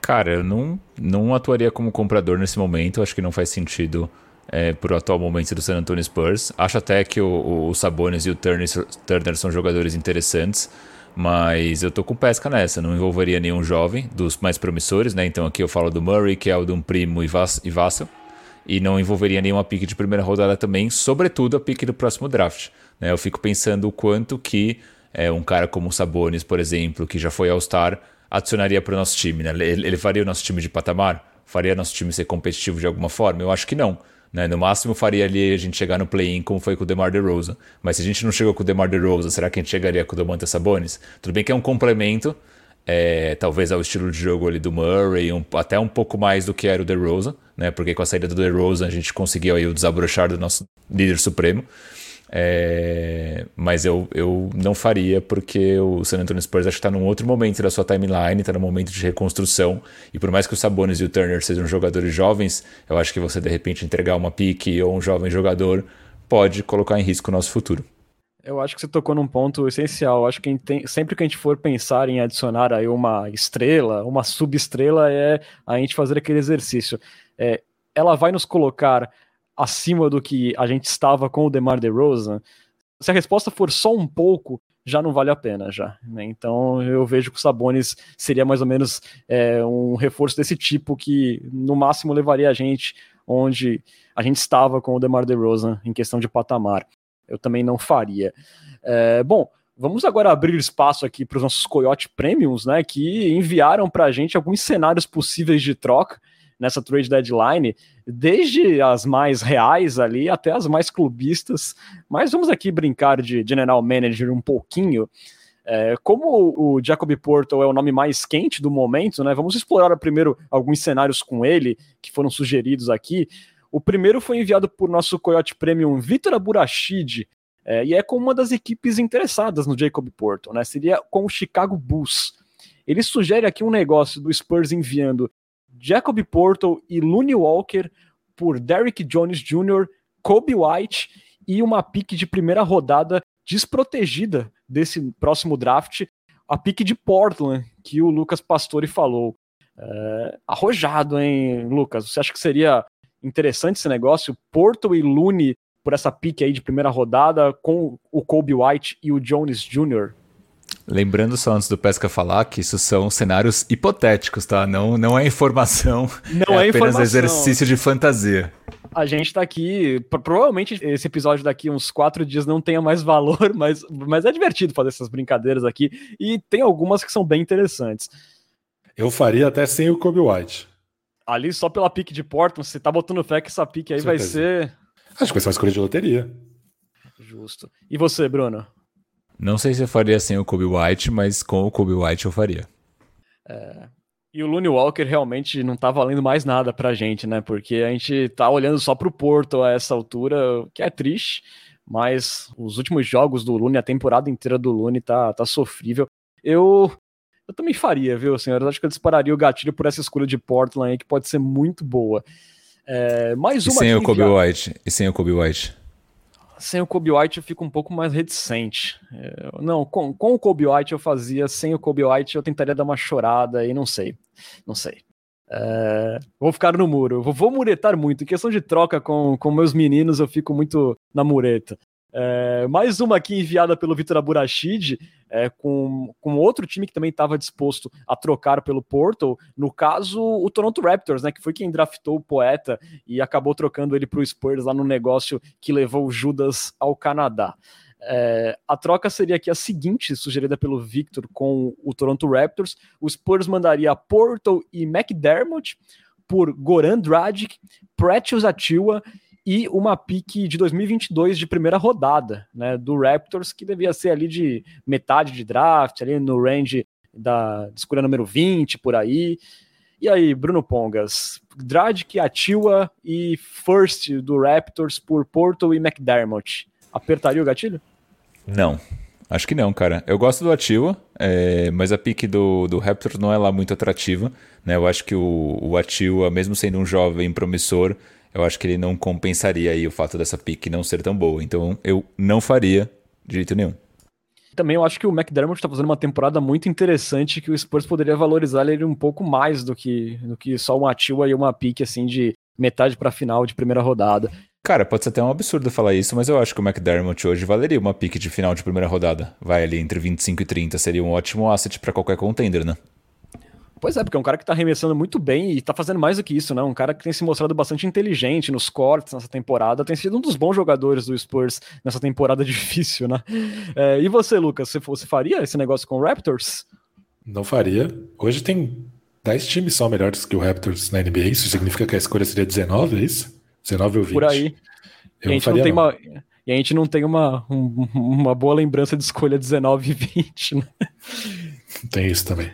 Cara, eu não, não atuaria como comprador nesse momento, acho que não faz sentido é, por atual momento do San Antonio Spurs. Acho até que o, o Sabonis e o Turner, Turner são jogadores interessantes, mas eu tô com pesca nessa, não envolveria nenhum jovem dos mais promissores, né? Então aqui eu falo do Murray, que é o de um primo e Vassell e não envolveria nenhuma pique de primeira rodada também, sobretudo a pique do próximo draft. Né? Eu fico pensando o quanto que é, um cara como o Sabonis, por exemplo, que já foi All-Star, adicionaria para o nosso time. Né? Ele, ele faria o nosso time de patamar? Faria nosso time ser competitivo de alguma forma? Eu acho que não. Né? No máximo faria ali a gente chegar no play-in como foi com o DeMar DeRozan. Mas se a gente não chegou com o DeMar DeRozan, será que a gente chegaria com o Domantas Sabonis? Tudo bem que é um complemento, é, talvez ao estilo de jogo ali do Murray, um, até um pouco mais do que era o DeRozan, né? Porque com a saída do DeRozan a gente conseguiu aí o desabrochar do nosso líder supremo. É, mas eu, eu não faria porque o San Antonio Spurs acho que está num outro momento da sua timeline, está num momento de reconstrução. E por mais que o Sabonis e o Turner sejam jogadores jovens, eu acho que você de repente entregar uma pique ou um jovem jogador pode colocar em risco o nosso futuro. Eu acho que você tocou num ponto essencial. Eu acho que tem, sempre que a gente for pensar em adicionar aí uma estrela, uma subestrela, é a gente fazer aquele exercício. É, ela vai nos colocar acima do que a gente estava com o DeMar DeRozan? Se a resposta for só um pouco, já não vale a pena já. Né? Então eu vejo que o Sabonis seria mais ou menos é, um reforço desse tipo que no máximo levaria a gente onde a gente estava com o DeMar DeRozan em questão de patamar eu também não faria. É, bom, vamos agora abrir espaço aqui para os nossos Coyote Premiums, né, que enviaram para a gente alguns cenários possíveis de troca nessa trade deadline, desde as mais reais ali até as mais clubistas. Mas vamos aqui brincar de general manager um pouquinho. É, como o Jacob Portal é o nome mais quente do momento, né? Vamos explorar primeiro alguns cenários com ele que foram sugeridos aqui. O primeiro foi enviado por nosso Coyote Premium Vitor Aburachid, é, e é com uma das equipes interessadas no Jacob Porto, né? Seria com o Chicago Bulls. Ele sugere aqui um negócio do Spurs enviando Jacob Porto e Looney Walker por Derrick Jones Jr., Kobe White e uma pique de primeira rodada desprotegida desse próximo draft, a pique de Portland, que o Lucas Pastore falou. É, arrojado, hein, Lucas? Você acha que seria interessante esse negócio. Porto e Looney por essa pique aí de primeira rodada com o Kobe White e o Jones Jr. Lembrando só antes do Pesca falar que isso são cenários hipotéticos, tá? Não, não é informação. Não é, é apenas informação. exercício de fantasia. A gente tá aqui. Provavelmente esse episódio daqui uns quatro dias não tenha mais valor, mas, mas é divertido fazer essas brincadeiras aqui. E tem algumas que são bem interessantes. Eu faria até sem o Kobe White ali só pela pique de Portland, você tá botando fé que essa pique aí vai ser. Acho que vai ser uma escolha de loteria. Justo. E você, Bruno? Não sei se eu faria sem o Kobe White, mas com o Kobe White eu faria. É... E o Looney Walker realmente não tá valendo mais nada pra gente, né? Porque a gente tá olhando só pro Porto a essa altura, que é triste, mas os últimos jogos do Looney, a temporada inteira do Looney tá, tá sofrível. Eu eu também faria, viu, senhores? Acho que eu dispararia o gatilho por essa escolha de Portland aí, que pode ser muito boa. É, mais uma e sem o Kobe já... White. E sem o Kobe White. Sem o Kobe White eu fico um pouco mais reticente. É, não, com, com o Kobe White eu fazia, sem o Kobe White eu tentaria dar uma chorada e não sei. Não sei. É, vou ficar no muro. Vou, vou muretar muito. Em questão de troca com, com meus meninos, eu fico muito na mureta. É, mais uma aqui enviada pelo Vitor Aburachid, é, com, com outro time que também estava disposto a trocar pelo Porto, no caso o Toronto Raptors, né, que foi quem draftou o poeta e acabou trocando ele para o Spurs lá no negócio que levou o Judas ao Canadá. É, a troca seria aqui a seguinte, sugerida pelo Victor com o Toronto Raptors: o Spurs mandaria Porto e McDermott por Goran Dragic, Precious Atiwa e uma pique de 2022 de primeira rodada, né, do Raptors, que devia ser ali de metade de draft, ali no range da escolha número 20, por aí. E aí, Bruno Pongas, Dragic, Atiwa e First do Raptors por Porto e McDermott. Apertaria o gatilho? Não, acho que não, cara. Eu gosto do Atiwa, é, mas a pique do, do Raptors não é lá muito atrativa. Né? Eu acho que o, o Atiwa, mesmo sendo um jovem promissor, eu acho que ele não compensaria aí o fato dessa pique não ser tão boa. Então eu não faria de jeito nenhum. Também eu acho que o McDermott está fazendo uma temporada muito interessante que o Spurs poderia valorizar ele um pouco mais do que, do que só um Ativa e uma pique assim de metade para final de primeira rodada. Cara, pode ser até um absurdo falar isso, mas eu acho que o McDermott hoje valeria uma pique de final de primeira rodada. Vai ali entre 25 e 30, seria um ótimo asset para qualquer contender, né? Pois é, porque é um cara que tá arremessando muito bem e tá fazendo mais do que isso, né? Um cara que tem se mostrado bastante inteligente nos cortes nessa temporada, tem sido um dos bons jogadores do Spurs nessa temporada difícil, né? É, e você, Lucas, você, você faria esse negócio com o Raptors? Não faria. Hoje tem 10 times só melhores que o Raptors na NBA, isso significa que a escolha seria 19, é isso? 19 ou 20? Por aí. Eu e a gente não, não tem não. uma. E a gente não tem uma, um, uma boa lembrança de escolha 19 e 20, né? Tem isso também.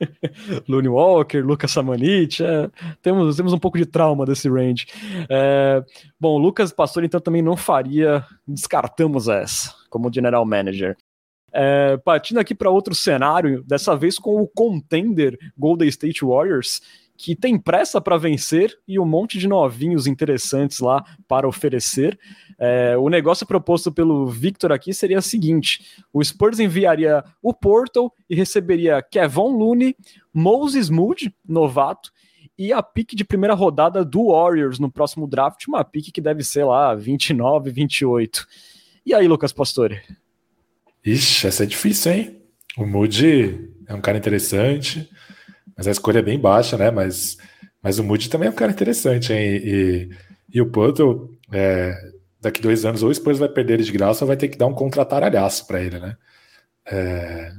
Looney Walker, Lucas Samanit, é, temos, temos um pouco de trauma desse range. É, bom, Lucas Pastor então também não faria, descartamos essa como general manager. É, partindo aqui para outro cenário, dessa vez com o contender Golden State Warriors, que tem pressa para vencer e um monte de novinhos interessantes lá para oferecer. É, o negócio proposto pelo Victor aqui seria o seguinte: o Spurs enviaria o Portal e receberia Kevon Looney, Moses Moody, novato, e a pique de primeira rodada do Warriors no próximo draft, uma pique que deve ser lá 29, 28. E aí, Lucas Pastore? Ixi, essa é difícil, hein? O Moody é um cara interessante, mas a escolha é bem baixa, né? Mas, mas o Moody também é um cara interessante, hein? E, e o Porto, é, daqui dois anos, ou o Spurs vai perder ele de graça ou vai ter que dar um contrataralhaço para ele, né? É,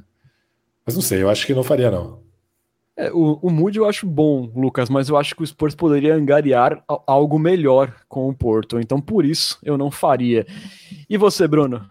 mas não sei, eu acho que não faria, não. É, o, o Moody eu acho bom, Lucas, mas eu acho que o Spurs poderia angariar algo melhor com o Porto. Então, por isso, eu não faria. E você, Bruno?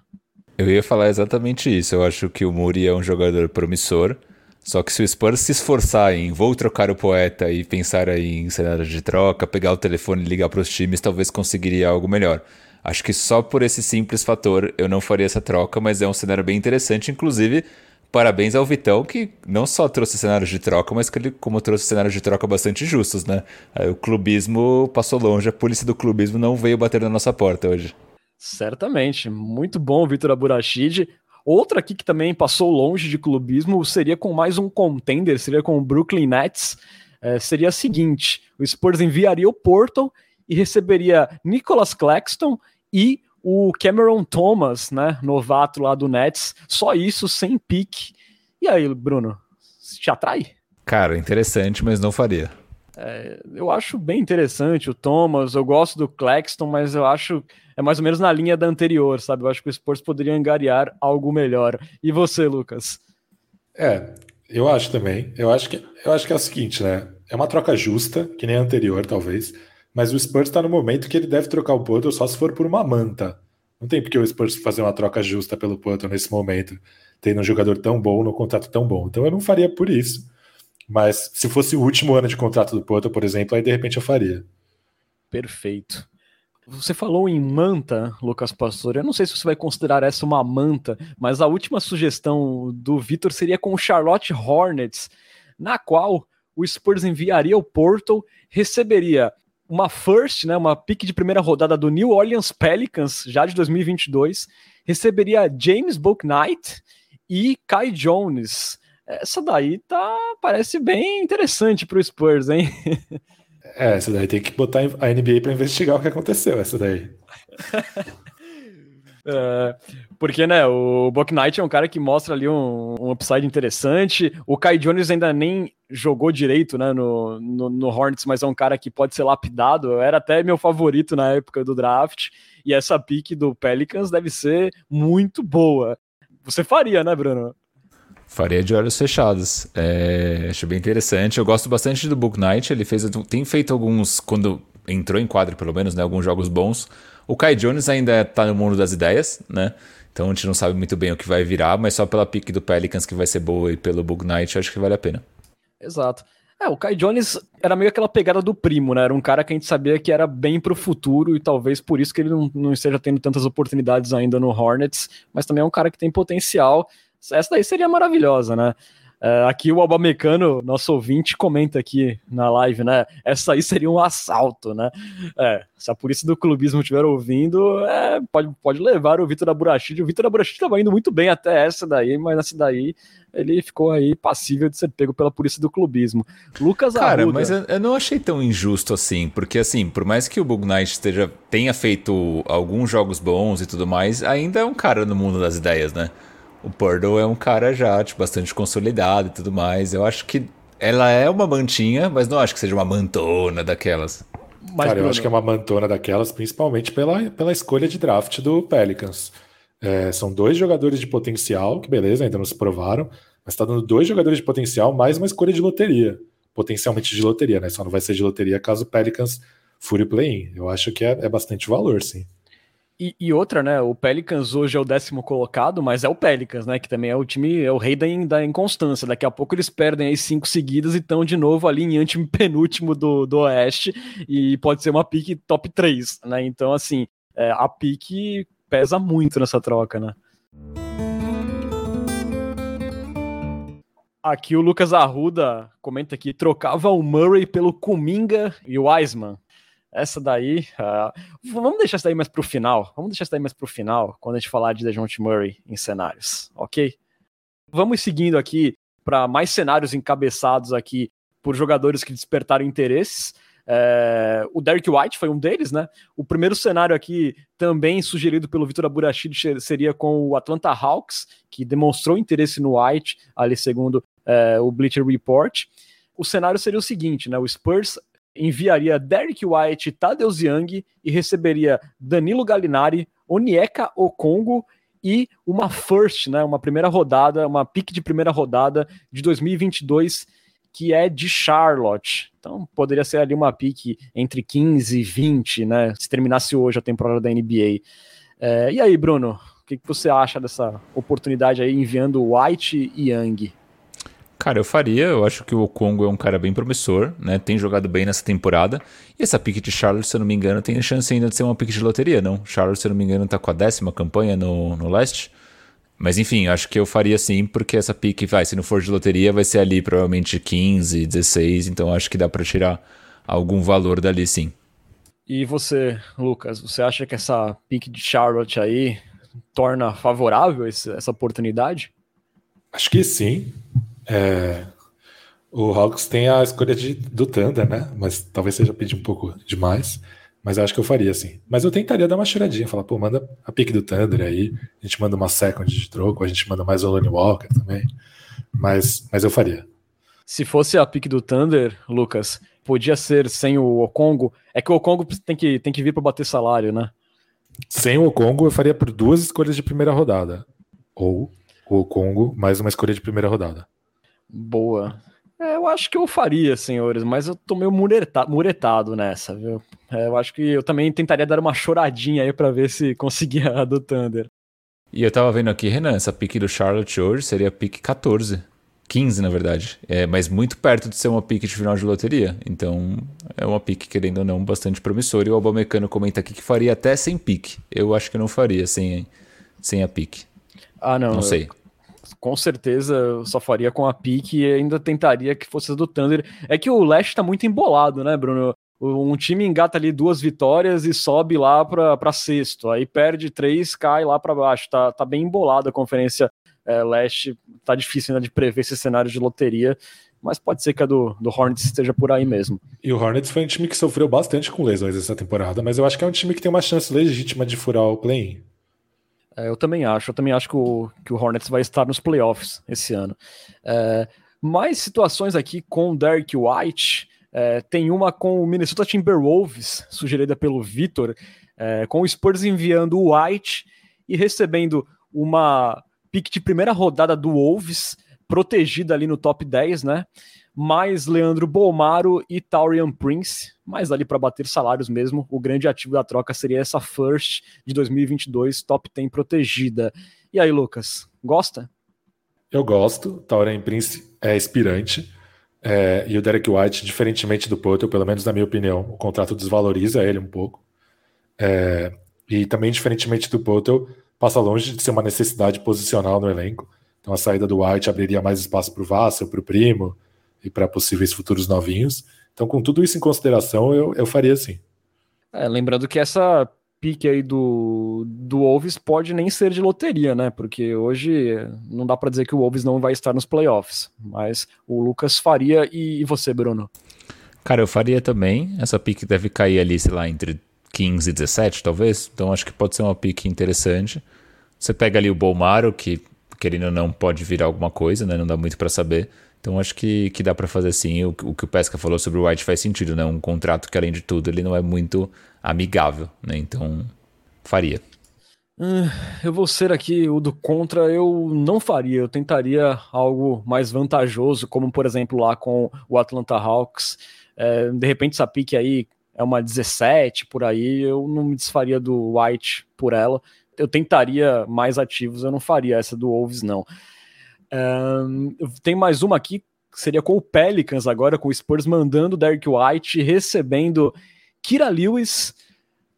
Eu ia falar exatamente isso. Eu acho que o Muri é um jogador promissor. Só que se o Spurs se esforçar em vou trocar o poeta e pensar em cenário de troca, pegar o telefone e ligar para os times, talvez conseguiria algo melhor. Acho que só por esse simples fator eu não faria essa troca, mas é um cenário bem interessante, inclusive parabéns ao Vitão, que não só trouxe cenários de troca, mas que ele, como trouxe cenários de troca bastante justos, né? o clubismo passou longe, a polícia do clubismo não veio bater na nossa porta hoje. Certamente, muito bom, Vitor Aburachid. Outra aqui que também passou longe de clubismo seria com mais um contender, seria com o Brooklyn Nets. É, seria a seguinte: o Spurs enviaria o Portal e receberia Nicholas Claxton e o Cameron Thomas, né, novato lá do Nets, só isso, sem pique. E aí, Bruno, te atrai? Cara, interessante, mas não faria. É, eu acho bem interessante o Thomas, eu gosto do Claxton, mas eu acho é mais ou menos na linha da anterior, sabe? Eu acho que o Spurs poderia angariar algo melhor. E você, Lucas? É, eu acho também. Eu acho que, eu acho que é o seguinte, né? É uma troca justa, que nem a anterior, talvez. Mas o Spurs está no momento que ele deve trocar o Porto só se for por uma manta. Não tem porque o Spurs fazer uma troca justa pelo Porto nesse momento, tendo um jogador tão bom no contrato tão bom. Então eu não faria por isso. Mas se fosse o último ano de contrato do Porto, por exemplo, aí de repente eu faria. Perfeito. Você falou em manta, Lucas Pastor. Eu não sei se você vai considerar essa uma manta, mas a última sugestão do Vitor seria com o Charlotte Hornets, na qual o Spurs enviaria o Porto, receberia uma first, né, uma pick de primeira rodada do New Orleans Pelicans, já de 2022, receberia James Bouknight e Kai Jones. Essa daí tá parece bem interessante para o Spurs, hein? É, essa daí tem que botar a NBA para investigar o que aconteceu, essa daí. É, porque, né, o Buck Knight é um cara que mostra ali um, um upside interessante. O Kai Jones ainda nem jogou direito, né, no, no, no, Hornets, mas é um cara que pode ser lapidado. Era até meu favorito na época do draft. E essa pique do Pelicans deve ser muito boa. Você faria, né, Bruno? Faria de olhos fechados. É, acho bem interessante. Eu gosto bastante do Book Knight. Ele fez, tem feito alguns, quando entrou em quadro pelo menos, né, alguns jogos bons. O Kai Jones ainda está no mundo das ideias, né? Então a gente não sabe muito bem o que vai virar, mas só pela pique do Pelicans que vai ser boa e pelo Book Knight, acho que vale a pena. Exato. É, o Kai Jones era meio aquela pegada do primo, né? Era um cara que a gente sabia que era bem pro futuro e talvez por isso que ele não, não esteja tendo tantas oportunidades ainda no Hornets, mas também é um cara que tem potencial. Essa daí seria maravilhosa, né? Uh, aqui o Albamecano, nosso ouvinte, comenta aqui na live, né? Essa aí seria um assalto, né? É, se a polícia do clubismo estiver ouvindo, é, pode, pode levar o Vitor da. O Vitor da estava indo muito bem até essa daí, mas essa daí ele ficou aí passível de ser pego pela polícia do clubismo. Lucas Cara, Arruda, mas eu, eu, não achei tão injusto assim, porque assim, por mais que o Bug Knight esteja, tenha feito alguns jogos bons e tudo mais, ainda é um cara no mundo das ideias, né? O Purdle é um cara já tipo, bastante consolidado e tudo mais. Eu acho que ela é uma mantinha, mas não acho que seja uma mantona daquelas. Mas, cara, eu acho que é uma mantona daquelas, principalmente pela, pela escolha de draft do Pelicans. É, são dois jogadores de potencial, que beleza, ainda não se provaram, mas está dando dois jogadores de potencial mais uma escolha de loteria. Potencialmente de loteria, né? Só não vai ser de loteria caso o Pelicans fure o play-in. Eu acho que é, é bastante valor, sim. E, e, outra, né? O Pelicans hoje é o décimo colocado, mas é o Pelicans, né? Que também é o time, é o rei da, da inconstância. Daqui a pouco eles perdem aí cinco seguidas e estão de novo ali em antepenúltimo do, do Oeste. E pode ser uma pique top 3, né? Então, assim, é, a pique pesa muito nessa troca, né? Aqui o Lucas Arruda comenta que trocava o Murray pelo Kuminga e o Wiseman. Essa daí. Uh, vamos deixar isso daí mais pro final. Vamos deixar isso daí mais pro final, quando a gente falar de DeJounte Murray em cenários, ok? Vamos seguindo aqui para mais cenários encabeçados aqui por jogadores que despertaram interesses. É, o Derek White foi um deles, né? O primeiro cenário aqui, também sugerido pelo Vitor Aburachid, seria com o Atlanta Hawks, que demonstrou interesse no White, ali segundo é, o Bleacher Report. O cenário seria o seguinte, né? O Spurs enviaria Derek White Tadeusz Young e receberia Danilo Gallinari, Onyeka Okongo e uma first, né, uma primeira rodada, uma pick de primeira rodada de 2022 que é de Charlotte. Então poderia ser ali uma pique entre 15 e 20, né? Se terminasse hoje a temporada da NBA. É, e aí, Bruno, o que, que você acha dessa oportunidade aí enviando White e Young? Cara, eu faria. Eu acho que o Congo é um cara bem promissor, né? Tem jogado bem nessa temporada. E essa pique de Charlotte, se eu não me engano, tem chance ainda de ser uma pique de loteria, não? Charlotte, se eu não me engano, tá com a décima campanha no, no leste. Mas enfim, acho que eu faria sim, porque essa pique, vai, se não for de loteria, vai ser ali provavelmente 15, 16, então acho que dá para tirar algum valor dali sim. E você, Lucas, você acha que essa pique de Charlotte aí torna favorável esse, essa oportunidade? Acho que sim. É, o Hawks tem a escolha de, do Thunder, né? Mas talvez seja pedir um pouco demais. Mas eu acho que eu faria, assim. Mas eu tentaria dar uma choradinha, falar, pô, manda a pique do Thunder aí, a gente manda uma second de troco, a gente manda mais o Lonnie Walker também. Mas, mas eu faria. Se fosse a pique do Thunder, Lucas, podia ser sem o Okongo. É que o Okongo tem que, tem que vir para bater salário, né? Sem o Okongo, eu faria por duas escolhas de primeira rodada. Ou o Okongo mais uma escolha de primeira rodada. Boa. É, eu acho que eu faria, senhores, mas eu tô meio mureta, muretado nessa, viu? É, eu acho que eu também tentaria dar uma choradinha aí para ver se conseguia a do Thunder. E eu tava vendo aqui, Renan, essa pique do Charlotte hoje seria pique 14. 15, na verdade. É, mas muito perto de ser uma pique de final de loteria. Então, é uma pique, querendo ou não, bastante promissora. E o Albamecano comenta aqui que faria até sem pique. Eu acho que não faria sem, sem a pique. Ah, não. Não sei. Com certeza eu só faria com a pique e ainda tentaria que fosse do Thunder. É que o Leste tá muito embolado, né, Bruno? Um time engata ali duas vitórias e sobe lá para sexto. Aí perde três, cai lá para baixo. Tá, tá bem embolado a conferência é, leste. Tá difícil ainda de prever esse cenário de loteria. Mas pode ser que a do, do Hornets esteja por aí mesmo. E o Hornets foi um time que sofreu bastante com lesões essa temporada, mas eu acho que é um time que tem uma chance legítima de furar o play-in. É, eu também acho. Eu também acho que o, que o Hornets vai estar nos playoffs esse ano. É, mais situações aqui com o Derek White. É, tem uma com o Minnesota Timberwolves, sugerida pelo Vitor, é, com o Spurs enviando o White e recebendo uma pick de primeira rodada do Wolves, protegida ali no top 10, né? Mais Leandro Bolmaro e Taurian Prince, mais ali para bater salários mesmo. O grande ativo da troca seria essa first de 2022, top 10 protegida. E aí, Lucas, gosta? Eu gosto. Taurian Prince é inspirante. É, e o Derek White, diferentemente do Porto, pelo menos na minha opinião, o contrato desvaloriza ele um pouco. É, e também, diferentemente do Porto, passa longe de ser uma necessidade posicional no elenco. Então a saída do White abriria mais espaço para o Vassel, para o Primo, e para possíveis futuros novinhos. Então, com tudo isso em consideração, eu, eu faria assim. É, lembrando que essa pique aí do, do Wolves pode nem ser de loteria, né? Porque hoje não dá para dizer que o Wolves não vai estar nos playoffs. Mas o Lucas faria e, e você, Bruno? Cara, eu faria também. Essa pique deve cair ali, sei lá, entre 15 e 17, talvez. Então acho que pode ser uma pique interessante. Você pega ali o Bolmaro, que querendo ou não pode virar alguma coisa, né? Não dá muito para saber. Então acho que, que dá para fazer assim. O, o, que o Pesca falou sobre o White faz sentido, né? Um contrato que, além de tudo, ele não é muito amigável, né? Então, faria. Hum, eu vou ser aqui o do contra, eu não faria. Eu tentaria algo mais vantajoso, como por exemplo lá com o Atlanta Hawks. É, de repente, essa pique aí é uma 17 por aí, eu não me desfaria do White por ela. Eu tentaria mais ativos, eu não faria essa do Wolves, não. Um, tem mais uma aqui, que seria com o Pelicans agora, com o Spurs mandando Derek White, recebendo Kira Lewis,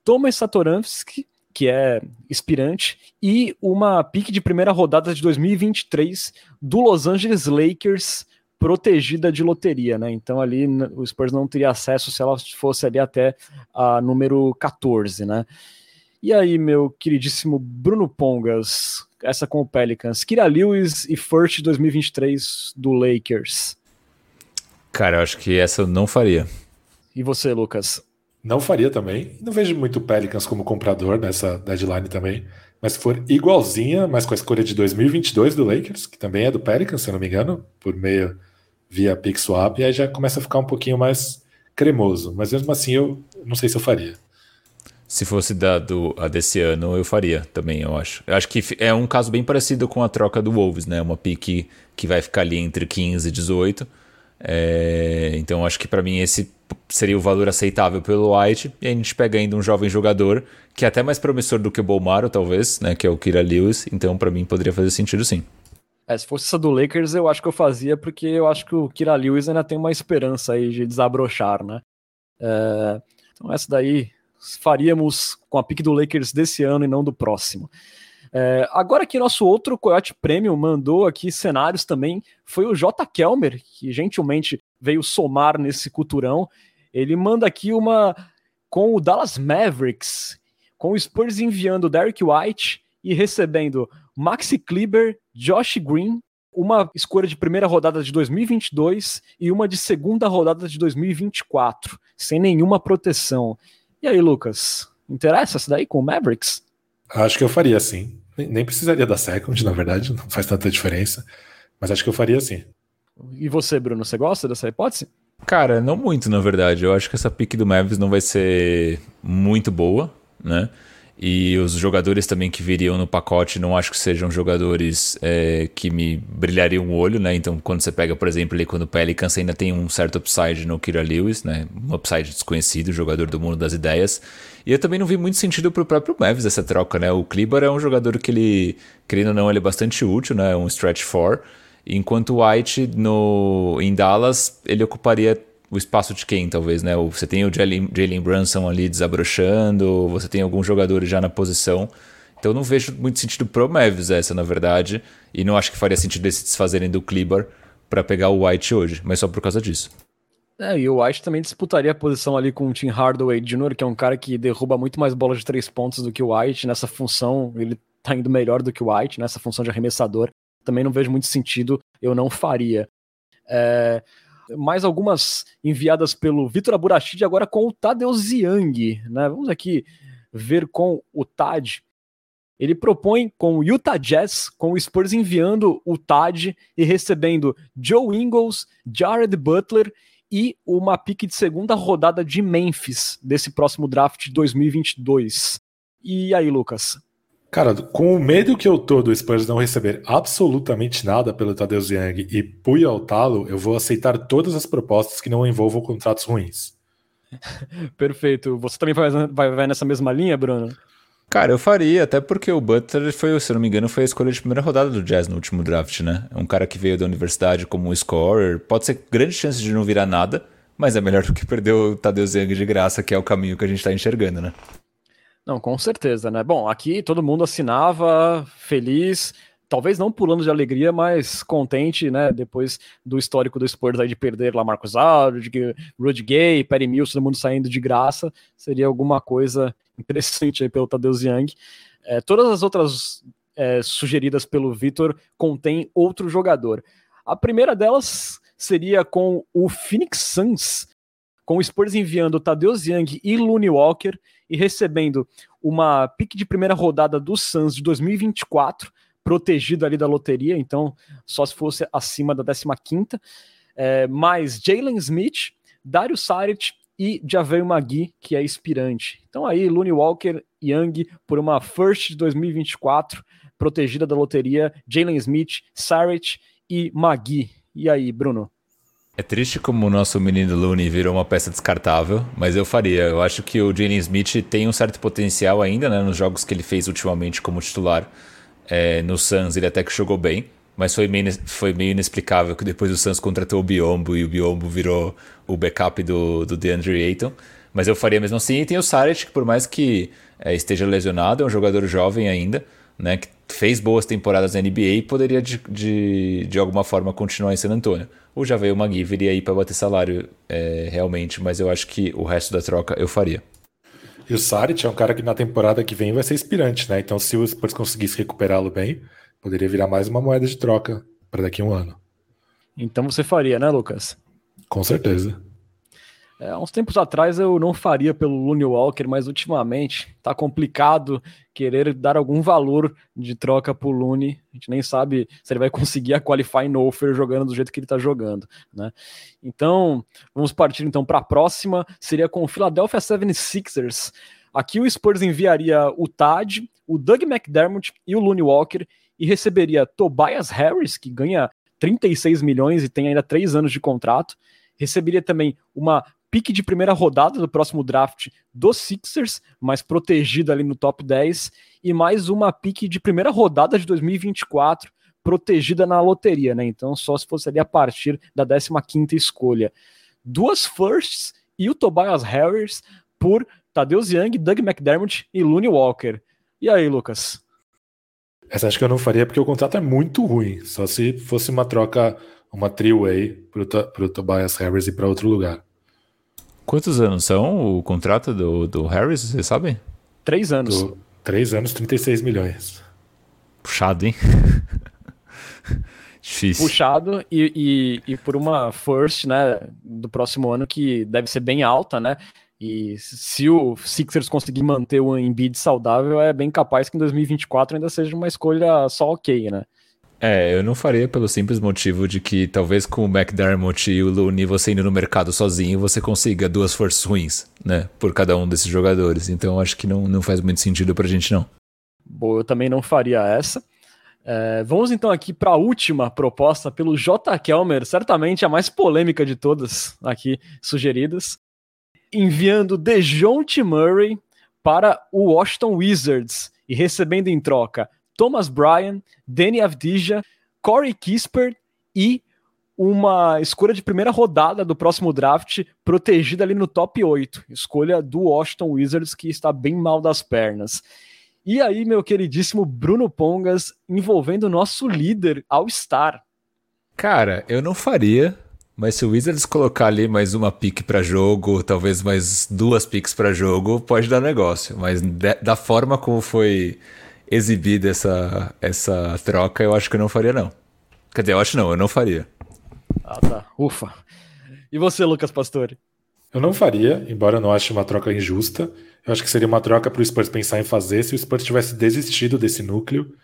Thomas Satoransky que é inspirante, e uma pique de primeira rodada de 2023 do Los Angeles Lakers, protegida de loteria, né? Então ali o Spurs não teria acesso se ela fosse ali até a número 14, né? E aí, meu queridíssimo Bruno Pongas, essa com o Pelicans, Kira Lewis e First 2023 do Lakers. Cara, eu acho que essa eu não faria. E você, Lucas? Não faria também. Não vejo muito Pelicans como comprador nessa deadline também. Mas se for igualzinha, mas com a escolha de 2022 do Lakers, que também é do Pelicans, se eu não me engano, por meio via pick swap, aí já começa a ficar um pouquinho mais cremoso. Mas mesmo assim, eu não sei se eu faria. Se fosse dado a desse ano, eu faria também, eu acho. Eu acho que é um caso bem parecido com a troca do Wolves, né? Uma pick que vai ficar ali entre 15 e 18 é, então acho que para mim esse seria o valor aceitável pelo White. E a gente pega ainda um jovem jogador que é até mais promissor do que o Bolmaro, talvez, né? Que é o Kira Lewis. Então para mim poderia fazer sentido sim. É, se fosse essa do Lakers, eu acho que eu fazia, porque eu acho que o Kira Lewis ainda tem uma esperança aí de desabrochar, né? É, então essa daí faríamos com a pique do Lakers desse ano e não do próximo. É, agora que nosso outro Coyote Premium mandou aqui cenários também, foi o J. Kelmer, que gentilmente veio somar nesse culturão. Ele manda aqui uma com o Dallas Mavericks, com o Spurs enviando Derek White e recebendo Maxi Kleber, Josh Green, uma escolha de primeira rodada de 2022 e uma de segunda rodada de 2024, sem nenhuma proteção. E aí, Lucas, interessa essa daí com o Mavericks? Acho que eu faria sim. Nem precisaria da second, na verdade, não faz tanta diferença. Mas acho que eu faria assim. E você, Bruno, você gosta dessa hipótese? Cara, não muito, na verdade. Eu acho que essa pick do Mavis não vai ser muito boa, né? E os jogadores também que viriam no pacote não acho que sejam jogadores é, que me brilhariam o olho, né? Então, quando você pega, por exemplo, ali quando o Pelicans ainda tem um certo upside no Kira Lewis, né? Um upside desconhecido, jogador do mundo das ideias. E eu também não vi muito sentido pro próprio Mavis essa troca, né? O Kleber é um jogador que ele, querendo ou não, ele é bastante útil, né? Um stretch four. Enquanto o White no, em Dallas, ele ocuparia o espaço de quem, talvez, né? Você tem o Jalen Brunson ali desabrochando, você tem alguns jogadores já na posição. Então não vejo muito sentido pro Mavis essa, na verdade. E não acho que faria sentido eles se desfazerem do Kleber para pegar o White hoje, mas só por causa disso. É, e o White também disputaria a posição ali com o Tim Hardaway Jr., que é um cara que derruba muito mais bolas de três pontos do que o White. Nessa função, ele tá indo melhor do que o White, nessa função de arremessador. Também não vejo muito sentido, eu não faria. É, mais algumas enviadas pelo Vitor Aburachid, agora com o Tadeu Ziang. Né? Vamos aqui ver com o Tad. Ele propõe com o Utah Jazz, com o Spurs enviando o Tad e recebendo Joe Ingles, Jared Butler e uma pique de segunda rodada de Memphis desse próximo draft de 2022. E aí, Lucas? Cara, com o medo que eu tô do Spurs não receber absolutamente nada pelo Tadeusz Young e Puya Talo, eu vou aceitar todas as propostas que não envolvam contratos ruins. Perfeito. Você também vai, vai, vai, nessa mesma linha, Bruno? Cara, eu faria, até porque o Butler foi, se eu não me engano, foi a escolha de primeira rodada do Jazz no último draft, né? É um cara que veio da universidade como um scorer. Pode ser grande chance de não virar nada, mas é melhor do que perder o Tadeusz Young de graça, que é o caminho que a gente tá enxergando, né? Não, com certeza, né? Bom, aqui todo mundo assinava, feliz, talvez não pulando de alegria, mas contente, né? Depois do histórico do Spurs aí de perder lá Marcos Aldridge, Rudy Gay, Perry Mills, todo mundo saindo de graça, seria alguma coisa interessante aí pelo Tadeusz Young. É, todas as outras é, sugeridas pelo Vitor contêm outro jogador. A primeira delas seria com o Phoenix Suns, com o Spurs enviando Tadeusz Young e Looney Walker e recebendo uma pique de primeira rodada do Suns de 2024, protegido ali da loteria, então só se fosse acima da 15ª, é, mais Jalen Smith, Dario Saric e Javel Magui, que é inspirante. Então aí, Looney Walker, Young, por uma first de 2024, protegida da loteria, Jalen Smith, Saric e Magui. E aí, Bruno? É triste como o nosso menino Looney virou uma peça descartável, mas eu faria. Eu acho que o Jalen Smith tem um certo potencial ainda, né? Nos jogos que ele fez ultimamente como titular é, no Suns, ele até que jogou bem. Mas foi meio, foi meio inexplicável que depois o Suns contratou o Biombo e o Biombo virou o backup do, do DeAndre Ayton. Mas eu faria mesmo assim. E tem o Saric, que por mais que é, esteja lesionado, é um jogador jovem ainda, né? Que fez boas temporadas na NBA e poderia de, de, de alguma forma continuar em San Antonio. O Javeio Magui viria aí para bater salário é, realmente, mas eu acho que o resto da troca eu faria. E o Saric é um cara que na temporada que vem vai ser inspirante, né? Então, se o Spurs conseguisse recuperá-lo bem, poderia virar mais uma moeda de troca para daqui a um ano. Então você faria, né, Lucas? Com certeza. É, uns tempos atrás eu não faria pelo Looney Walker, mas ultimamente tá complicado querer dar algum valor de troca pro Looney. A gente nem sabe se ele vai conseguir a qualifying offer jogando do jeito que ele tá jogando, né? Então, vamos partir então para a próxima, seria com o Philadelphia 76ers. Aqui o Spurs enviaria o Tad, o Doug McDermott e o Looney Walker e receberia Tobias Harris, que ganha 36 milhões e tem ainda três anos de contrato. Receberia também uma pique de primeira rodada do próximo draft dos Sixers, mais protegida ali no top 10, e mais uma pique de primeira rodada de 2024, protegida na loteria, né? Então, só se fosse ali a partir da 15 escolha. Duas firsts e o Tobias Harris por Tadeusz Young, Doug McDermott e Looney Walker. E aí, Lucas? Essa acho que eu não faria porque o contrato é muito ruim. Só se fosse uma troca, uma three-way para o Tobias Harris e para outro lugar. Quantos anos são o contrato do, do Harris, vocês sabem? Três anos. Do, três anos, 36 milhões. Puxado, hein? Difícil. Puxado e, e, e, por uma first, né, do próximo ano que deve ser bem alta, né? E se o Sixers conseguir manter o Embiid saudável, é bem capaz que em 2024 ainda seja uma escolha só ok, né? É, eu não faria pelo simples motivo de que talvez com o McDermott e o Looney você indo no mercado sozinho você consiga duas forças ruins, né? Por cada um desses jogadores. Então acho que não, não faz muito sentido pra gente, não. Bom, eu também não faria essa. É, vamos então aqui para a última proposta pelo J. Kelmer, certamente a mais polêmica de todas aqui sugeridas, enviando DeJounte Murray para o Washington Wizards e recebendo em troca Thomas Bryan, Danny Avdija, Corey Kispert e uma escolha de primeira rodada do próximo draft, protegida ali no top 8. Escolha do Washington Wizards, que está bem mal das pernas. E aí, meu queridíssimo Bruno Pongas, envolvendo o nosso líder All-Star. Cara, eu não faria, mas se o Wizards colocar ali mais uma pick para jogo, talvez mais duas picks para jogo, pode dar negócio. Mas da forma como foi exibida essa, essa troca, eu acho que eu não faria, não. Quer dizer, eu acho não, eu não faria. Ah, tá. Ufa. E você, Lucas Pastore? Eu não faria, embora eu não ache uma troca injusta. Eu acho que seria uma troca para o Spurs pensar em fazer se o Spurs tivesse desistido desse núcleo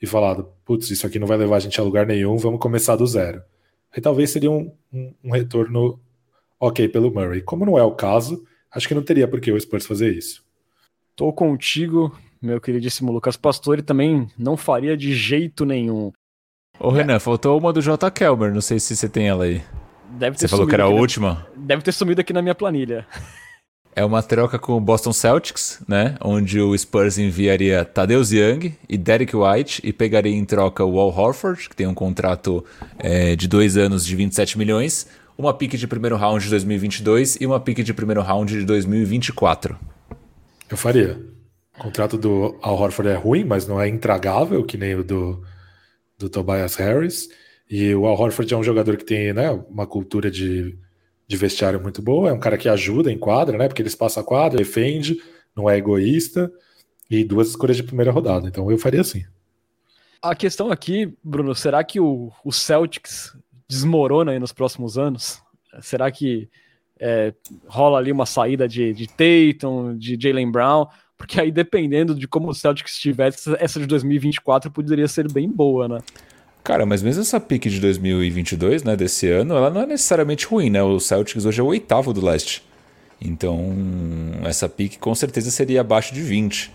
e falado, putz, isso aqui não vai levar a gente a lugar nenhum, vamos começar do zero. Aí talvez seria um, um, um retorno ok pelo Murray. Como não é o caso, acho que não teria por que o Spurs fazer isso. Tô contigo meu queridíssimo Lucas Pastore, também não faria de jeito nenhum. Ô Renan, é. faltou uma do J. Kelmer, não sei se você tem ela aí. Deve ter você falou que era a última? Deve ter sumido aqui na minha planilha. É uma troca com o Boston Celtics, né? Onde o Spurs enviaria Tadeusz Young e Derek White e pegaria em troca o Al Horford, que tem um contrato é, de dois anos de 27 milhões, uma pique de primeiro round de 2022 e uma pique de primeiro round de 2024. Eu faria. O contrato do Al Horford é ruim, mas não é intragável, que nem o do, do Tobias Harris. E o Al Horford é um jogador que tem né, uma cultura de, de vestiário muito boa, é um cara que ajuda em quadra, né? Porque ele passa a quadra, defende, não é egoísta, e duas escolhas de primeira rodada. Então eu faria assim. A questão aqui, Bruno, será que o, o Celtics desmorona aí nos próximos anos? Será que é, rola ali uma saída de, de Tatum, de Jalen Brown? Porque aí, dependendo de como o Celtics estivesse, essa de 2024 poderia ser bem boa, né? Cara, mas mesmo essa pique de 2022, né, desse ano, ela não é necessariamente ruim, né? O Celtics hoje é o oitavo do leste. Então, essa pique com certeza seria abaixo de 20.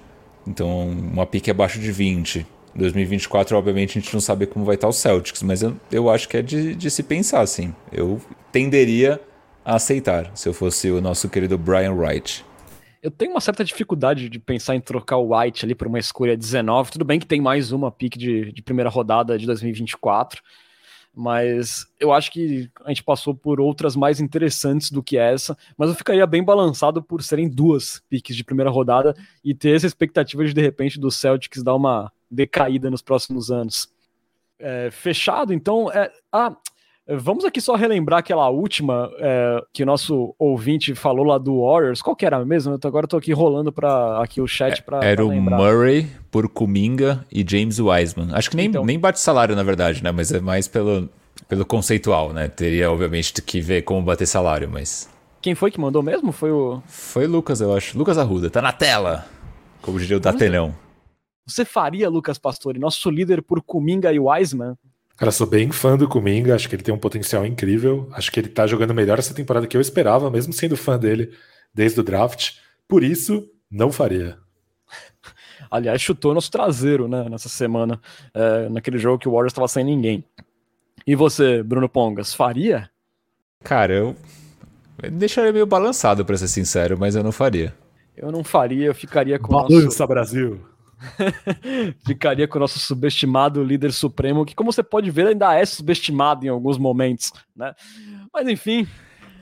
Então, uma pique abaixo de 20. 2024, obviamente, a gente não sabe como vai estar o Celtics, mas eu, eu acho que é de, de se pensar, assim. Eu tenderia a aceitar, se eu fosse o nosso querido Brian Wright. Eu tenho uma certa dificuldade de pensar em trocar o White ali por uma escolha 19. Tudo bem que tem mais uma pick de, de primeira rodada de 2024, mas eu acho que a gente passou por outras mais interessantes do que essa. Mas eu ficaria bem balançado por serem duas picks de primeira rodada e ter essa expectativa de de repente do Celtics dar uma decaída nos próximos anos. É, fechado, então. É, ah, Vamos aqui só relembrar aquela última é, que o nosso ouvinte falou lá do Warriors. Qual que era mesmo? Agora eu tô aqui rolando para aqui o chat para Era pra o Murray por Kuminga e James Wiseman. Acho que nem, então, nem bate salário, na verdade, né? Mas é mais pelo, pelo conceitual, né? Teria, obviamente, que ver como bater salário, mas... Quem foi que mandou mesmo? Foi o... Foi Lucas, eu acho. Lucas Arruda. Tá na tela, como diria o Datelhão. Você faria, Lucas Pastore, nosso líder por Kuminga e Wiseman? Cara, sou bem fã do Kuminga, acho que ele tem um potencial incrível. Acho que ele tá jogando melhor essa temporada que eu esperava, mesmo sendo fã dele desde o draft. Por isso, não faria. Aliás, chutou nosso traseiro, né, nessa semana, é, naquele jogo que o Warriors estava sem ninguém. E você, Bruno Pongas, faria? Cara, eu deixaria meio balançado, para ser sincero, mas eu não faria. Eu não faria, eu ficaria com Balança, nosso... Brasil! Ficaria com o nosso subestimado líder supremo, que, como você pode ver, ainda é subestimado em alguns momentos, né? Mas enfim.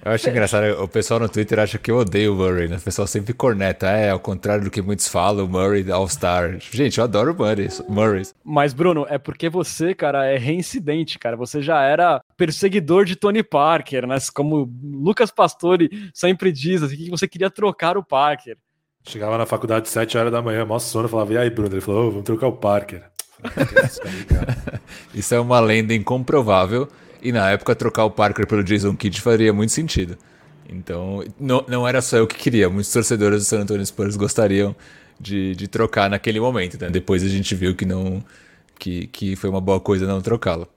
Eu acho é... engraçado, o pessoal no Twitter acha que eu odeio o Murray, né? O pessoal sempre corneta, é, ao contrário do que muitos falam, o Murray All-Star. Gente, eu adoro o Murray, Murray. Mas, Bruno, é porque você, cara, é reincidente, cara. Você já era perseguidor de Tony Parker, né? Como Lucas Pastore sempre diz, assim, que você queria trocar o Parker. Chegava na faculdade às 7 horas da manhã, mó sono, falava, e aí, Bruno? Ele falou, oh, vamos trocar o Parker. Isso é uma lenda incomprovável. E na época, trocar o Parker pelo Jason Kidd faria muito sentido. Então, não, não era só eu que queria. Muitos torcedores do San Antonio Spurs gostariam de, de trocar naquele momento. Né? Depois a gente viu que não que, que foi uma boa coisa não trocá-lo.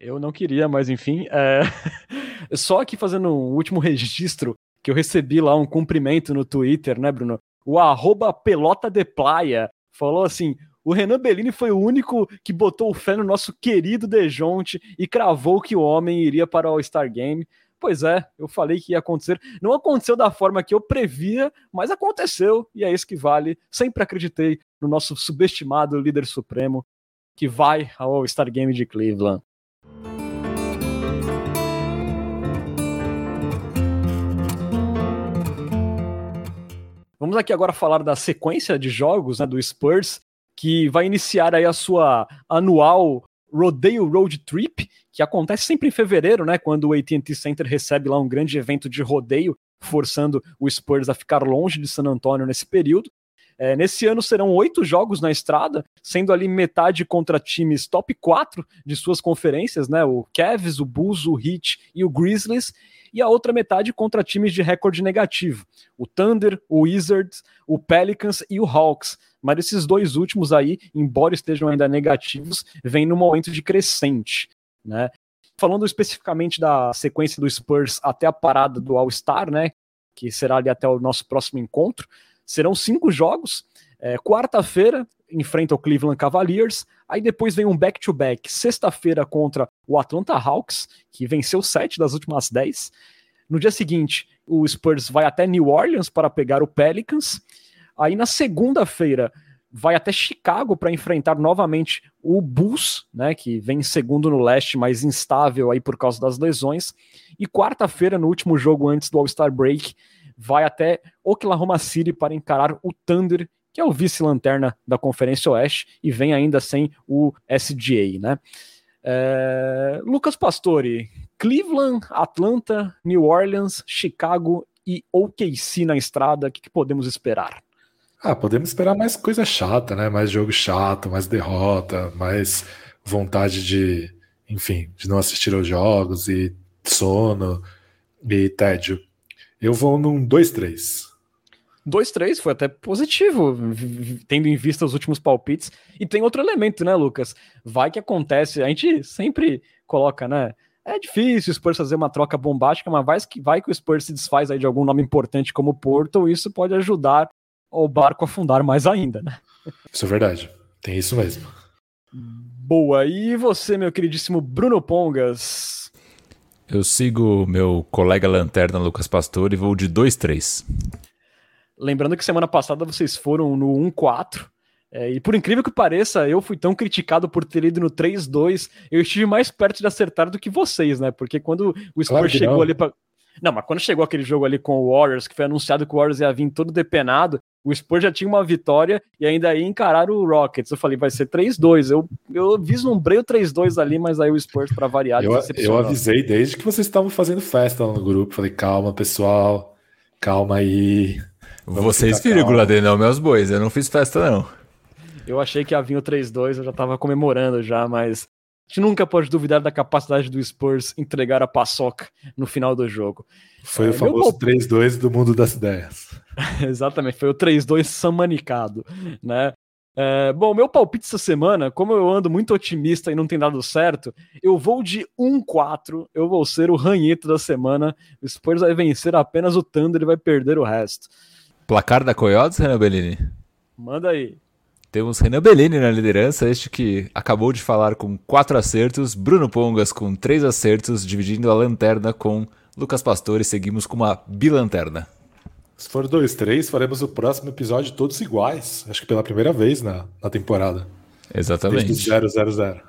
Eu não queria, mas enfim. É... Só aqui fazendo um último registro que eu recebi lá um cumprimento no Twitter, né, Bruno? O arroba pelota de playa falou assim: o Renan Bellini foi o único que botou fé no nosso querido Dejonte e cravou que o homem iria para o All-Star Game. Pois é, eu falei que ia acontecer. Não aconteceu da forma que eu previa, mas aconteceu e é isso que vale. Sempre acreditei no nosso subestimado líder supremo que vai ao All-Star Game de Cleveland. Vamos aqui agora falar da sequência de jogos né, do Spurs, que vai iniciar aí a sua anual Rodeo Road Trip, que acontece sempre em fevereiro, né, quando o AT&T Center recebe lá um grande evento de rodeio, forçando o Spurs a ficar longe de San Antonio nesse período. É, nesse ano serão oito jogos na estrada, sendo ali metade contra times top 4 de suas conferências, né? O Cavs, o Bulls, o Heat e o Grizzlies, e a outra metade contra times de recorde negativo, o Thunder, o Wizards, o Pelicans e o Hawks. Mas esses dois últimos aí, embora estejam ainda negativos, vêm no momento de crescente, né? Falando especificamente da sequência do Spurs até a parada do All-Star, né? Que será ali até o nosso próximo encontro. Serão cinco jogos. É, Quarta-feira, enfrenta o Cleveland Cavaliers. Aí depois vem um back-to-back, sexta-feira contra o Atlanta Hawks, que venceu sete das últimas dez. No dia seguinte, o Spurs vai até New Orleans para pegar o Pelicans. Aí na segunda-feira vai até Chicago para enfrentar novamente o Bulls, né, que vem segundo no leste, mas instável aí por causa das lesões. E quarta-feira, no último jogo antes do All-Star Break, vai até Oklahoma City para encarar o Thunder que é o vice-lanterna da Conferência Oeste e vem ainda sem o SGA, né? É... Lucas Pastore, Cleveland, Atlanta, New Orleans, Chicago e OKC na estrada, o que, que podemos esperar? Ah, podemos esperar mais coisa chata, né? Mais jogo chato, mais derrota, mais vontade de, enfim, de não assistir aos jogos e sono e tédio. Eu vou num 2-3. 2-3 foi até positivo, tendo em vista os últimos palpites. E tem outro elemento, né, Lucas? Vai que acontece, a gente sempre coloca, né? É difícil o Spurs fazer uma troca bombástica, mas vai que, vai que o Spurs se desfaz aí de algum nome importante como Porto, isso pode ajudar o barco a afundar mais ainda, né? Isso é verdade, tem isso mesmo. Boa, e você, meu queridíssimo Bruno Pongas? Eu sigo meu colega lanterna Lucas Pastor e vou de 2-3. Lembrando que semana passada vocês foram no 1-4. É, e por incrível que pareça, eu fui tão criticado por ter ido no 3-2. Eu estive mais perto de acertar do que vocês, né? Porque quando o Spurs claro chegou não. ali para não, mas quando chegou aquele jogo ali com o Warriors, que foi anunciado que o Warriors ia vir todo depenado, o Spurs já tinha uma vitória e ainda ia encarar o Rockets. Eu falei, vai ser 3-2. Eu, eu vislumbrei o 3-2 ali, mas aí o Spurs, para variar, eu, eu avisei desde que vocês estavam fazendo festa no grupo. Falei, calma, pessoal, calma aí. Vocês, vírgula, não, meus bois. Eu não fiz festa, não. Eu achei que ia vir o 3-2, eu já tava comemorando já, mas a gente nunca pode duvidar da capacidade do Spurs entregar a paçoca no final do jogo. Foi é, o famoso meu... 3-2 do mundo das ideias. Exatamente, foi o 3-2 samanicado, né? É, bom, meu palpite essa semana, como eu ando muito otimista e não tem dado certo, eu vou de 1-4, eu vou ser o ranhito da semana. O Spurs vai vencer apenas o Thunder e vai perder o resto. Placar da Coyotes, Renan Bellini? Manda aí. Temos Renan Bellini na liderança, este que acabou de falar com quatro acertos, Bruno Pongas com três acertos, dividindo a lanterna com Lucas Pastore, seguimos com uma bilanterna. Se for dois, três, faremos o próximo episódio todos iguais, acho que pela primeira vez na, na temporada. Exatamente. Desde 0, 0, 0.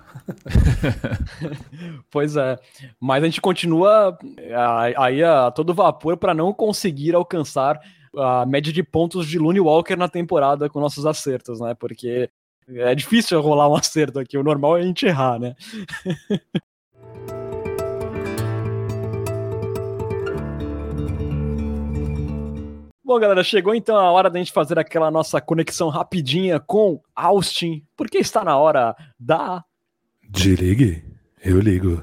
pois é, mas a gente continua aí a todo vapor para não conseguir alcançar a média de pontos de Looney Walker na temporada com nossos acertos, né? Porque é difícil rolar um acerto aqui, o normal é a gente errar, né? Bom, galera, chegou então a hora da gente fazer aquela nossa conexão rapidinha com Austin, porque está na hora da. Desligue, eu ligo.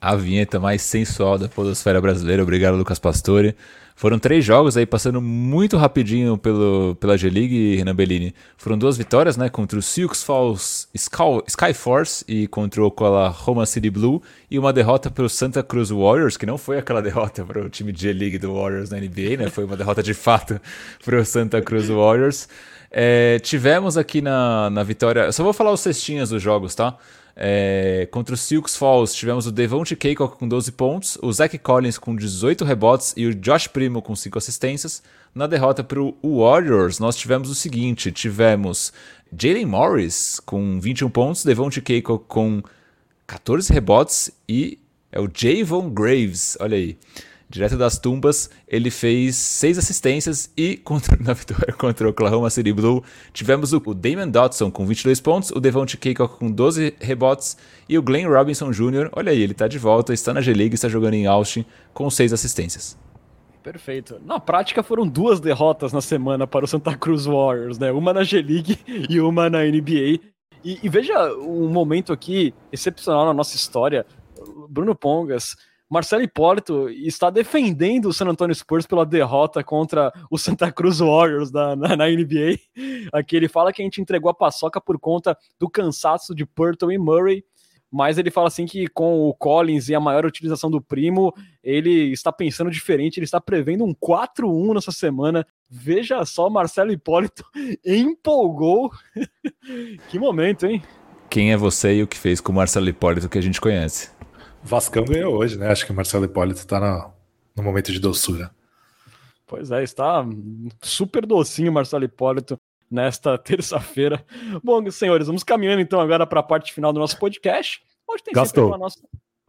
A vinheta mais sensual da Podosfera Brasileira. Obrigado, Lucas Pastore. Foram três jogos aí, passando muito rapidinho pelo, pela G-League Renan Bellini. Foram duas vitórias, né? Contra o Sioux Falls Sky Force e contra o Oklahoma City Blue. E uma derrota para o Santa Cruz Warriors, que não foi aquela derrota para o time de G-League do Warriors na NBA, né? Foi uma derrota de fato para o Santa Cruz Warriors. É, tivemos aqui na, na vitória. Eu só vou falar os cestinhas dos jogos, tá? É, contra o Silks Falls, tivemos o Devonte Keikock com 12 pontos, o Zach Collins com 18 rebotes e o Josh Primo com 5 assistências. Na derrota para o Warriors, nós tivemos o seguinte: tivemos Jalen Morris com 21 pontos, Devonte Keikock com 14 rebotes e é o Javon Graves, olha aí direto das tumbas, ele fez seis assistências e contra, na vitória contra o Oklahoma City Blue tivemos o, o Damon Dotson com 22 pontos, o Devonte Keikock com 12 rebotes e o Glenn Robinson Jr., olha aí, ele está de volta, está na G-League, está jogando em Austin com seis assistências. Perfeito. Na prática foram duas derrotas na semana para o Santa Cruz Warriors, né? Uma na G-League e uma na NBA. E, e veja um momento aqui excepcional na nossa história. Bruno Pongas, Marcelo Hipólito está defendendo o San Antonio Spurs pela derrota contra o Santa Cruz Warriors da, na, na, NBA. Aqui ele fala que a gente entregou a paçoca por conta do cansaço de Purtle e Murray, mas ele fala assim que com o Collins e a maior utilização do primo, ele está pensando diferente, ele está prevendo um 4-1 nessa semana. Veja só, Marcelo Hipólito empolgou. que momento, hein? Quem é você e o que fez com o Marcelo Hipólito que a gente conhece? Vascão ganhou hoje, né? Acho que o Marcelo Hipólito está no, no momento de doçura. Pois é, está super docinho Marcelo Hipólito nesta terça-feira. Bom, senhores, vamos caminhando então agora para a parte final do nosso podcast. Hoje tem Gastou. nossa.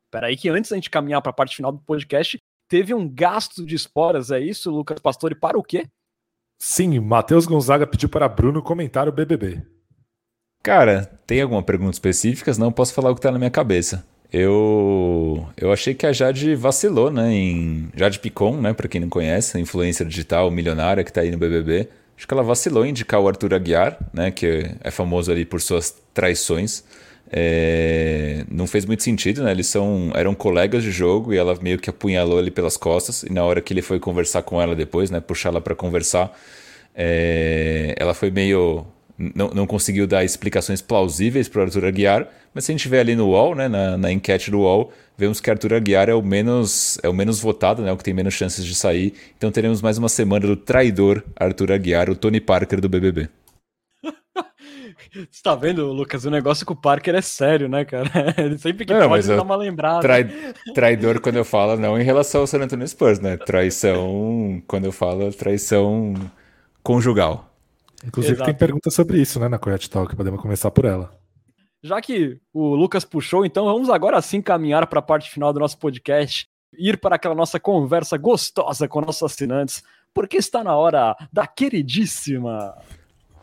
Peraí, que antes da gente caminhar para a parte final do podcast, teve um gasto de esporas, é isso, Lucas Pastore? Para o quê? Sim, Matheus Gonzaga pediu para Bruno comentar o BBB. Cara, tem alguma pergunta específica? Não posso falar o que está na minha cabeça. Eu, eu achei que a Jade vacilou, né? Em Jade Picon, né? Para quem não conhece, influencer digital milionária que está aí no BBB. Acho que ela vacilou em indicar o Arthur Aguiar, né? Que é famoso ali por suas traições. É, não fez muito sentido, né? Eles são, eram colegas de jogo e ela meio que apunhalou ele pelas costas. E na hora que ele foi conversar com ela depois, né? Puxar ela para conversar, é, ela foi meio não, não conseguiu dar explicações plausíveis para o Arthur Aguiar, mas se a gente vê ali no UOL, né, na, na enquete do UOL, vemos que Arthur Aguiar é o menos é o menos votado, né, o que tem menos chances de sair. Então teremos mais uma semana do traidor Arthur Aguiar, o Tony Parker do BBB. Você tá vendo, Lucas? O negócio com o Parker é sério, né, cara? Ele sempre que não, pode dar uma lembrada. Trai... Traidor quando eu falo, não em relação ao San Antonio Spurs, né? Traição, quando eu falo traição conjugal. Inclusive Exato. tem pergunta sobre isso, né, na Coyote Talk, podemos começar por ela. Já que o Lucas puxou, então vamos agora sim caminhar para a parte final do nosso podcast, ir para aquela nossa conversa gostosa com nossos assinantes, porque está na hora da queridíssima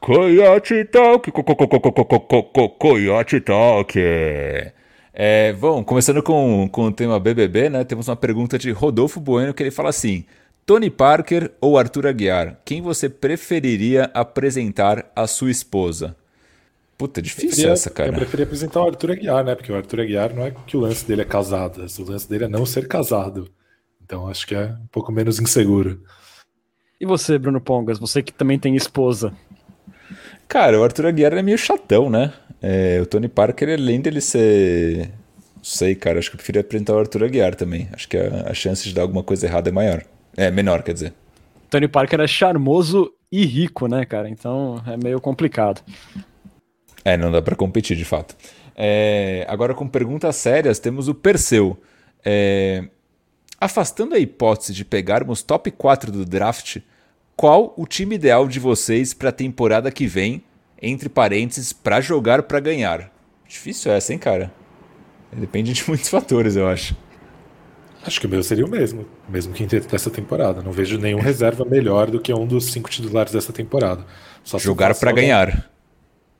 Coyote Talk, Coyote Talk. É, bom, começando com, com o tema BBB, né? Temos uma pergunta de Rodolfo Bueno que ele fala assim: Tony Parker ou Arthur Aguiar, quem você preferiria apresentar à sua esposa? Puta, difícil preferia, essa, cara. Eu preferia apresentar o Arthur Aguiar, né? Porque o Arthur Aguiar não é que o lance dele é casado, o lance dele é não ser casado. Então acho que é um pouco menos inseguro. E você, Bruno Pongas, você que também tem esposa? Cara, o Arthur Aguiar é meio chatão, né? É, o Tony Parker, além dele ser. Não sei, cara, acho que eu preferia apresentar o Arthur Aguiar também. Acho que a, a chance de dar alguma coisa errada é maior. É, menor, quer dizer. Tony Parker é charmoso e rico, né, cara? Então é meio complicado. É, não dá para competir, de fato. É, agora, com perguntas sérias, temos o Perseu. É, afastando a hipótese de pegarmos top 4 do draft, qual o time ideal de vocês para a temporada que vem, entre parênteses, para jogar para ganhar? Difícil essa, hein, cara? Depende de muitos fatores, eu acho. Acho que o meu seria o mesmo, mesmo quinteto dessa temporada. Não vejo nenhum reserva melhor do que um dos cinco titulares dessa temporada. Só jogar para ganhar.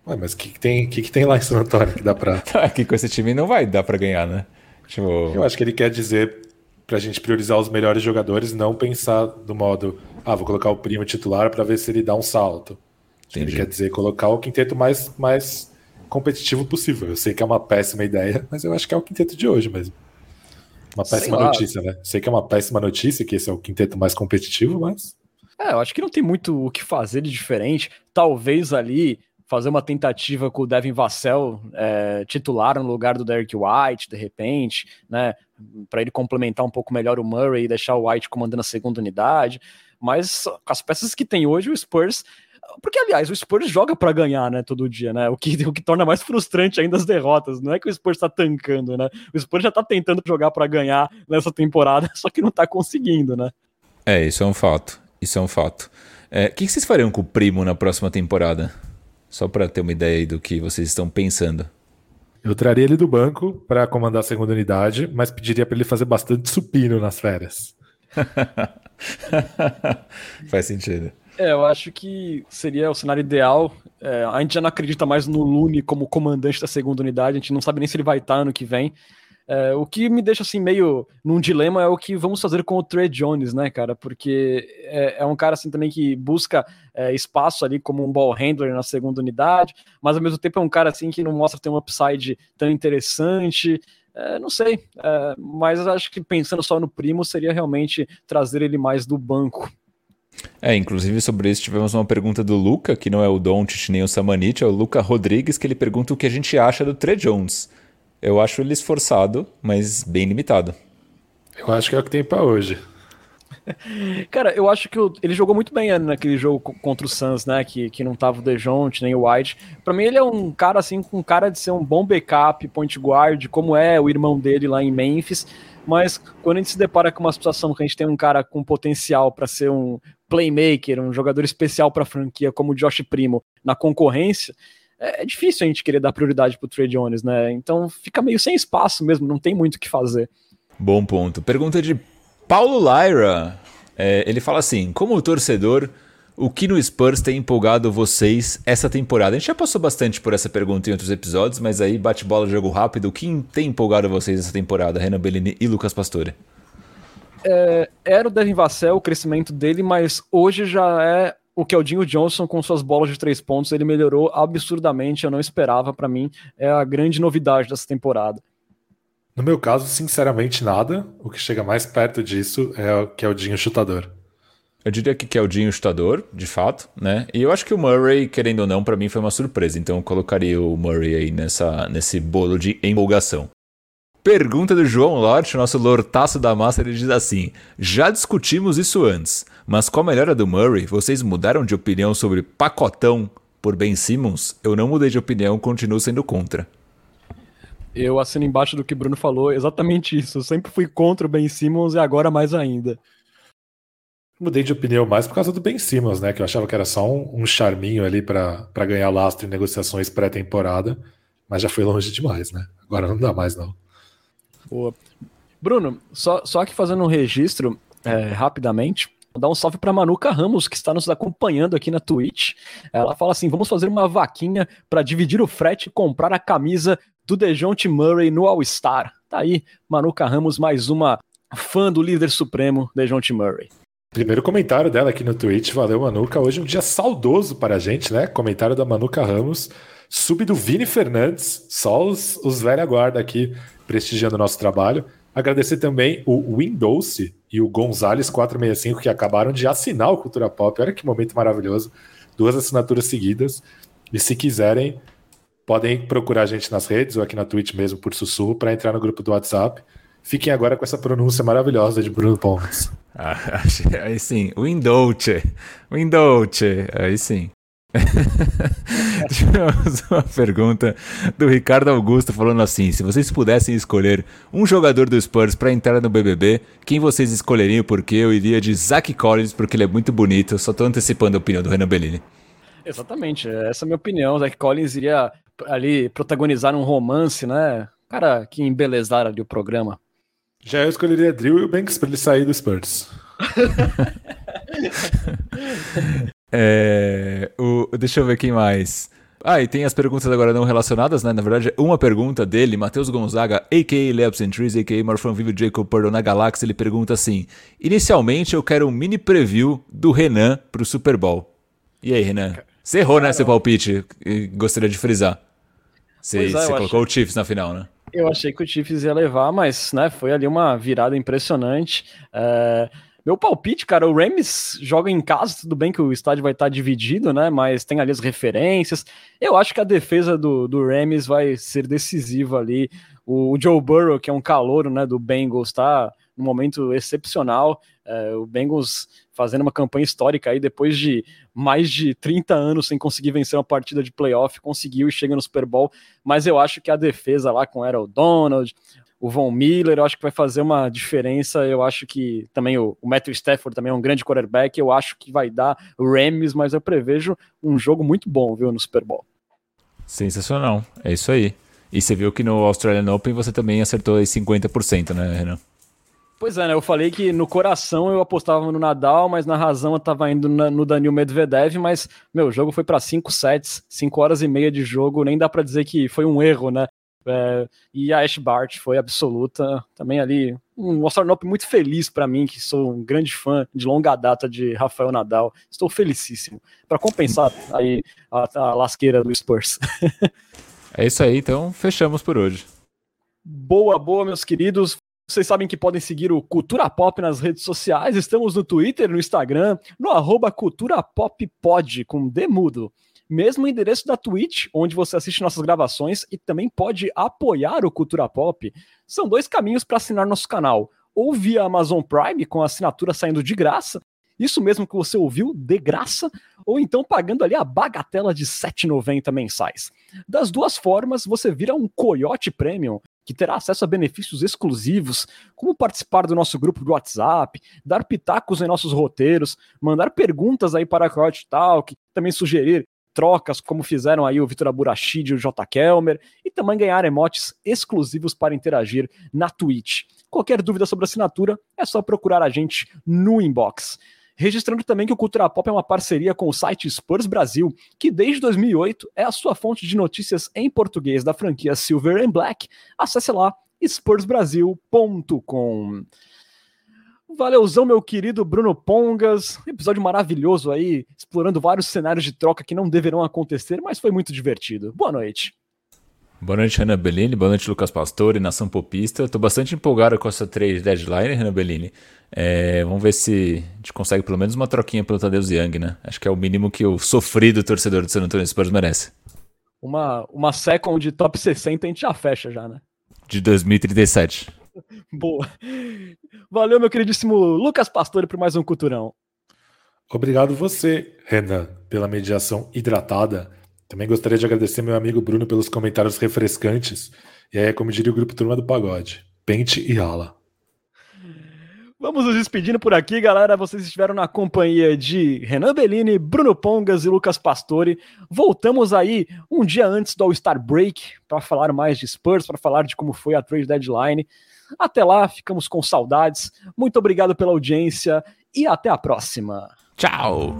Ué, mas o que, que, tem, que, que tem lá em San que dá pra. Aqui com esse time não vai dar pra ganhar, né? Tipo... Eu acho que ele quer dizer pra gente priorizar os melhores jogadores, não pensar do modo, ah, vou colocar o primo titular para ver se ele dá um salto. Ele quer dizer colocar o quinteto mais, mais competitivo possível. Eu sei que é uma péssima ideia, mas eu acho que é o quinteto de hoje mesmo. Uma péssima notícia, né? Sei que é uma péssima notícia que esse é o quinteto mais competitivo, mas. É, eu acho que não tem muito o que fazer de diferente. Talvez ali fazer uma tentativa com o Devin Vassell é, titular no lugar do Derek White, de repente, né? Para ele complementar um pouco melhor o Murray e deixar o White comandando a segunda unidade. Mas com as peças que tem hoje, o Spurs. Porque, aliás, o Spurs joga para ganhar, né, todo dia, né? O que, o que torna mais frustrante ainda as derrotas. Não é que o Spurs tá tancando, né? O Spurs já tá tentando jogar para ganhar nessa temporada, só que não tá conseguindo, né? É, isso é um fato. Isso é um fato. É, o é, que, que vocês fariam com o Primo na próxima temporada? Só para ter uma ideia aí do que vocês estão pensando. Eu traria ele do banco para comandar a segunda unidade, mas pediria para ele fazer bastante supino nas férias. Faz sentido. É, eu acho que seria o cenário ideal. É, a gente já não acredita mais no Lune como comandante da segunda unidade, a gente não sabe nem se ele vai estar ano que vem. É, o que me deixa assim meio num dilema é o que vamos fazer com o Trey Jones, né, cara? Porque é, é um cara assim também que busca é, espaço ali como um ball handler na segunda unidade, mas ao mesmo tempo é um cara assim que não mostra ter um upside tão interessante. É, não sei, é, mas acho que pensando só no primo seria realmente trazer ele mais do banco. É, inclusive sobre isso tivemos uma pergunta do Luca, que não é o Doncic nem o Samanit, é o Luca Rodrigues, que ele pergunta o que a gente acha do Trey Jones. Eu acho ele esforçado, mas bem limitado. Eu acho que é o que tem para hoje. Cara, eu acho que ele jogou muito bem naquele jogo contra o Suns, né? Que, que não tava o Dejounte nem o White. Para mim, ele é um cara assim, com cara de ser um bom backup, point guard, como é o irmão dele lá em Memphis. Mas quando a gente se depara com uma situação que a gente tem um cara com potencial para ser um playmaker, um jogador especial para a franquia, como o Josh Primo, na concorrência, é, é difícil a gente querer dar prioridade pro Trey Jones, né? Então fica meio sem espaço mesmo, não tem muito o que fazer. Bom ponto. Pergunta de Paulo Lyra. É, ele fala assim: como torcedor, o que no Spurs tem empolgado vocês essa temporada? A gente já passou bastante por essa pergunta em outros episódios, mas aí bate bola, jogo rápido. O que tem empolgado vocês essa temporada, Renan Bellini e Lucas Pastore? É, era o Devin Vassell, o crescimento dele, mas hoje já é o Keldinho Johnson com suas bolas de três pontos, ele melhorou absurdamente, eu não esperava, para mim, é a grande novidade dessa temporada. No meu caso, sinceramente, nada. O que chega mais perto disso é o Keldinho chutador. Eu diria que Keldinho chutador, de fato, né? E eu acho que o Murray, querendo ou não, para mim foi uma surpresa. Então eu colocaria o Murray aí nessa, nesse bolo de empolgação. Pergunta do João Lort, nosso lortaço da massa, ele diz assim: Já discutimos isso antes, mas com a melhora do Murray, vocês mudaram de opinião sobre pacotão por Ben Simmons? Eu não mudei de opinião, continuo sendo contra. Eu assino embaixo do que o Bruno falou, exatamente isso. Eu sempre fui contra o Ben Simmons e agora mais ainda. Mudei de opinião mais por causa do Ben Simmons, né? Que eu achava que era só um, um charminho ali para ganhar lastro em negociações pré-temporada, mas já foi longe demais, né? Agora não dá mais, não. Boa. Bruno, só, só aqui fazendo um registro é, rapidamente, dar um salve para Manuca Ramos, que está nos acompanhando aqui na Twitch. Ela fala assim: vamos fazer uma vaquinha para dividir o frete e comprar a camisa do Dejounte Murray no All-Star. Tá aí, Manuca Ramos, mais uma fã do líder supremo, Dejounte Murray. Primeiro comentário dela aqui no Twitch, valeu Manuca. Hoje é um dia saudoso para a gente, né? Comentário da Manuca Ramos, sub do Vini Fernandes, só os, os velha guarda aqui prestigiando o nosso trabalho. Agradecer também o Windows e o Gonzales 465 que acabaram de assinar o Cultura Pop. Olha que momento maravilhoso. Duas assinaturas seguidas. E se quiserem, podem procurar a gente nas redes ou aqui na Twitch mesmo por sussurro para entrar no grupo do WhatsApp. Fiquem agora com essa pronúncia maravilhosa de Bruno Pontes. Ah, aí sim, Windows, Windows, aí sim. Tivemos uma pergunta do Ricardo Augusto falando assim: se vocês pudessem escolher um jogador do Spurs para entrar no BBB, quem vocês escolheriam? Porque eu iria de Zach Collins, porque ele é muito bonito. Eu só estou antecipando a opinião do Renan Bellini. Exatamente, essa é a minha opinião. Zach Collins iria ali protagonizar um romance, né? Cara, que embelezar ali o programa. Já eu escolheria Drill e o Banks para ele sair do Spurs. é, o, deixa eu ver quem mais. Ah, e tem as perguntas agora não relacionadas, né? Na verdade, uma pergunta dele, Matheus Gonzaga, a.k.a. Labs and Trees, a.k.a. Morfão Vivo Jacob Perdão na Galáxia, ele pergunta assim: Inicialmente eu quero um mini preview do Renan pro Super Bowl. E aí, Renan? Você errou, né, seu palpite? Gostaria de frisar. Você, é, colocou achei... o Chiefs na final, né? Eu achei que o Chiefs ia levar, mas né, foi ali uma virada impressionante. É... Meu palpite, cara, o Rams joga em casa, tudo bem que o estádio vai estar dividido, né? Mas tem ali as referências. Eu acho que a defesa do, do Rams vai ser decisiva ali. O, o Joe Burrow, que é um calouro né, do Bengals, tá num momento excepcional. É, o Bengals fazendo uma campanha histórica aí, depois de mais de 30 anos sem conseguir vencer uma partida de playoff, conseguiu e chega no Super Bowl. Mas eu acho que a defesa lá com Errol Donald, o Von Miller, eu acho que vai fazer uma diferença. Eu acho que também o, o Matthew Stafford também é um grande quarterback. Eu acho que vai dar Rams, mas eu prevejo um jogo muito bom, viu, no Super Bowl. Sensacional, é isso aí. E você viu que no Australian Open você também acertou aí 50%, né, Renan? Pois é, né? Eu falei que no coração eu apostava no Nadal, mas na razão eu tava indo na, no Daniel Medvedev, mas meu o jogo foi para cinco sets, cinco horas e meia de jogo, nem dá para dizer que foi um erro, né? É, e a Ash Bart foi absoluta, também ali um Open muito feliz para mim, que sou um grande fã de longa data de Rafael Nadal. Estou felicíssimo para compensar aí a, a lasqueira do Spurs. é isso aí, então fechamos por hoje. Boa, boa, meus queridos. Vocês sabem que podem seguir o Cultura Pop nas redes sociais. Estamos no Twitter, no Instagram, no arroba Cultura Pop Pod, com Demudo. Mesmo endereço da Twitch, onde você assiste nossas gravações e também pode apoiar o Cultura Pop. São dois caminhos para assinar nosso canal. Ou via Amazon Prime, com a assinatura saindo de graça, isso mesmo que você ouviu, de graça, ou então pagando ali a bagatela de R$ 7,90 mensais. Das duas formas, você vira um Coyote Premium que terá acesso a benefícios exclusivos, como participar do nosso grupo do WhatsApp, dar pitacos em nossos roteiros, mandar perguntas aí para a Crowd Talk, também sugerir trocas, como fizeram aí o Vitor Aburachid e o J. Kelmer, e também ganhar emotes exclusivos para interagir na Twitch. Qualquer dúvida sobre assinatura, é só procurar a gente no inbox. Registrando também que o Cultura Pop é uma parceria com o site Spurs Brasil, que desde 2008 é a sua fonte de notícias em português da franquia Silver and Black. Acesse lá spursbrasil.com. Valeuzão, meu querido Bruno Pongas. Episódio maravilhoso aí, explorando vários cenários de troca que não deverão acontecer, mas foi muito divertido. Boa noite. Boa noite, Ana Bellini. Boa noite, Lucas Pastore, Nação Popista. Estou bastante empolgado com essa trade deadline, Ana Bellini. É, vamos ver se a gente consegue pelo menos uma troquinha pelo Tadeusz Young, né? Acho que é o mínimo que o sofrido torcedor do San Antonio Spurs merece. Uma, uma second de top 60 a gente já fecha já, né? De 2037. Boa. Valeu, meu queridíssimo Lucas Pastore, por mais um Culturão. Obrigado você, Renan, pela mediação hidratada. Também gostaria de agradecer meu amigo Bruno pelos comentários refrescantes. E aí, como diria o grupo Turma do Pagode, pente e rala. Vamos nos despedindo por aqui, galera. Vocês estiveram na companhia de Renan Bellini, Bruno Pongas e Lucas Pastore. Voltamos aí um dia antes do All-Star Break para falar mais de Spurs, para falar de como foi a trade deadline. Até lá, ficamos com saudades. Muito obrigado pela audiência e até a próxima. Tchau!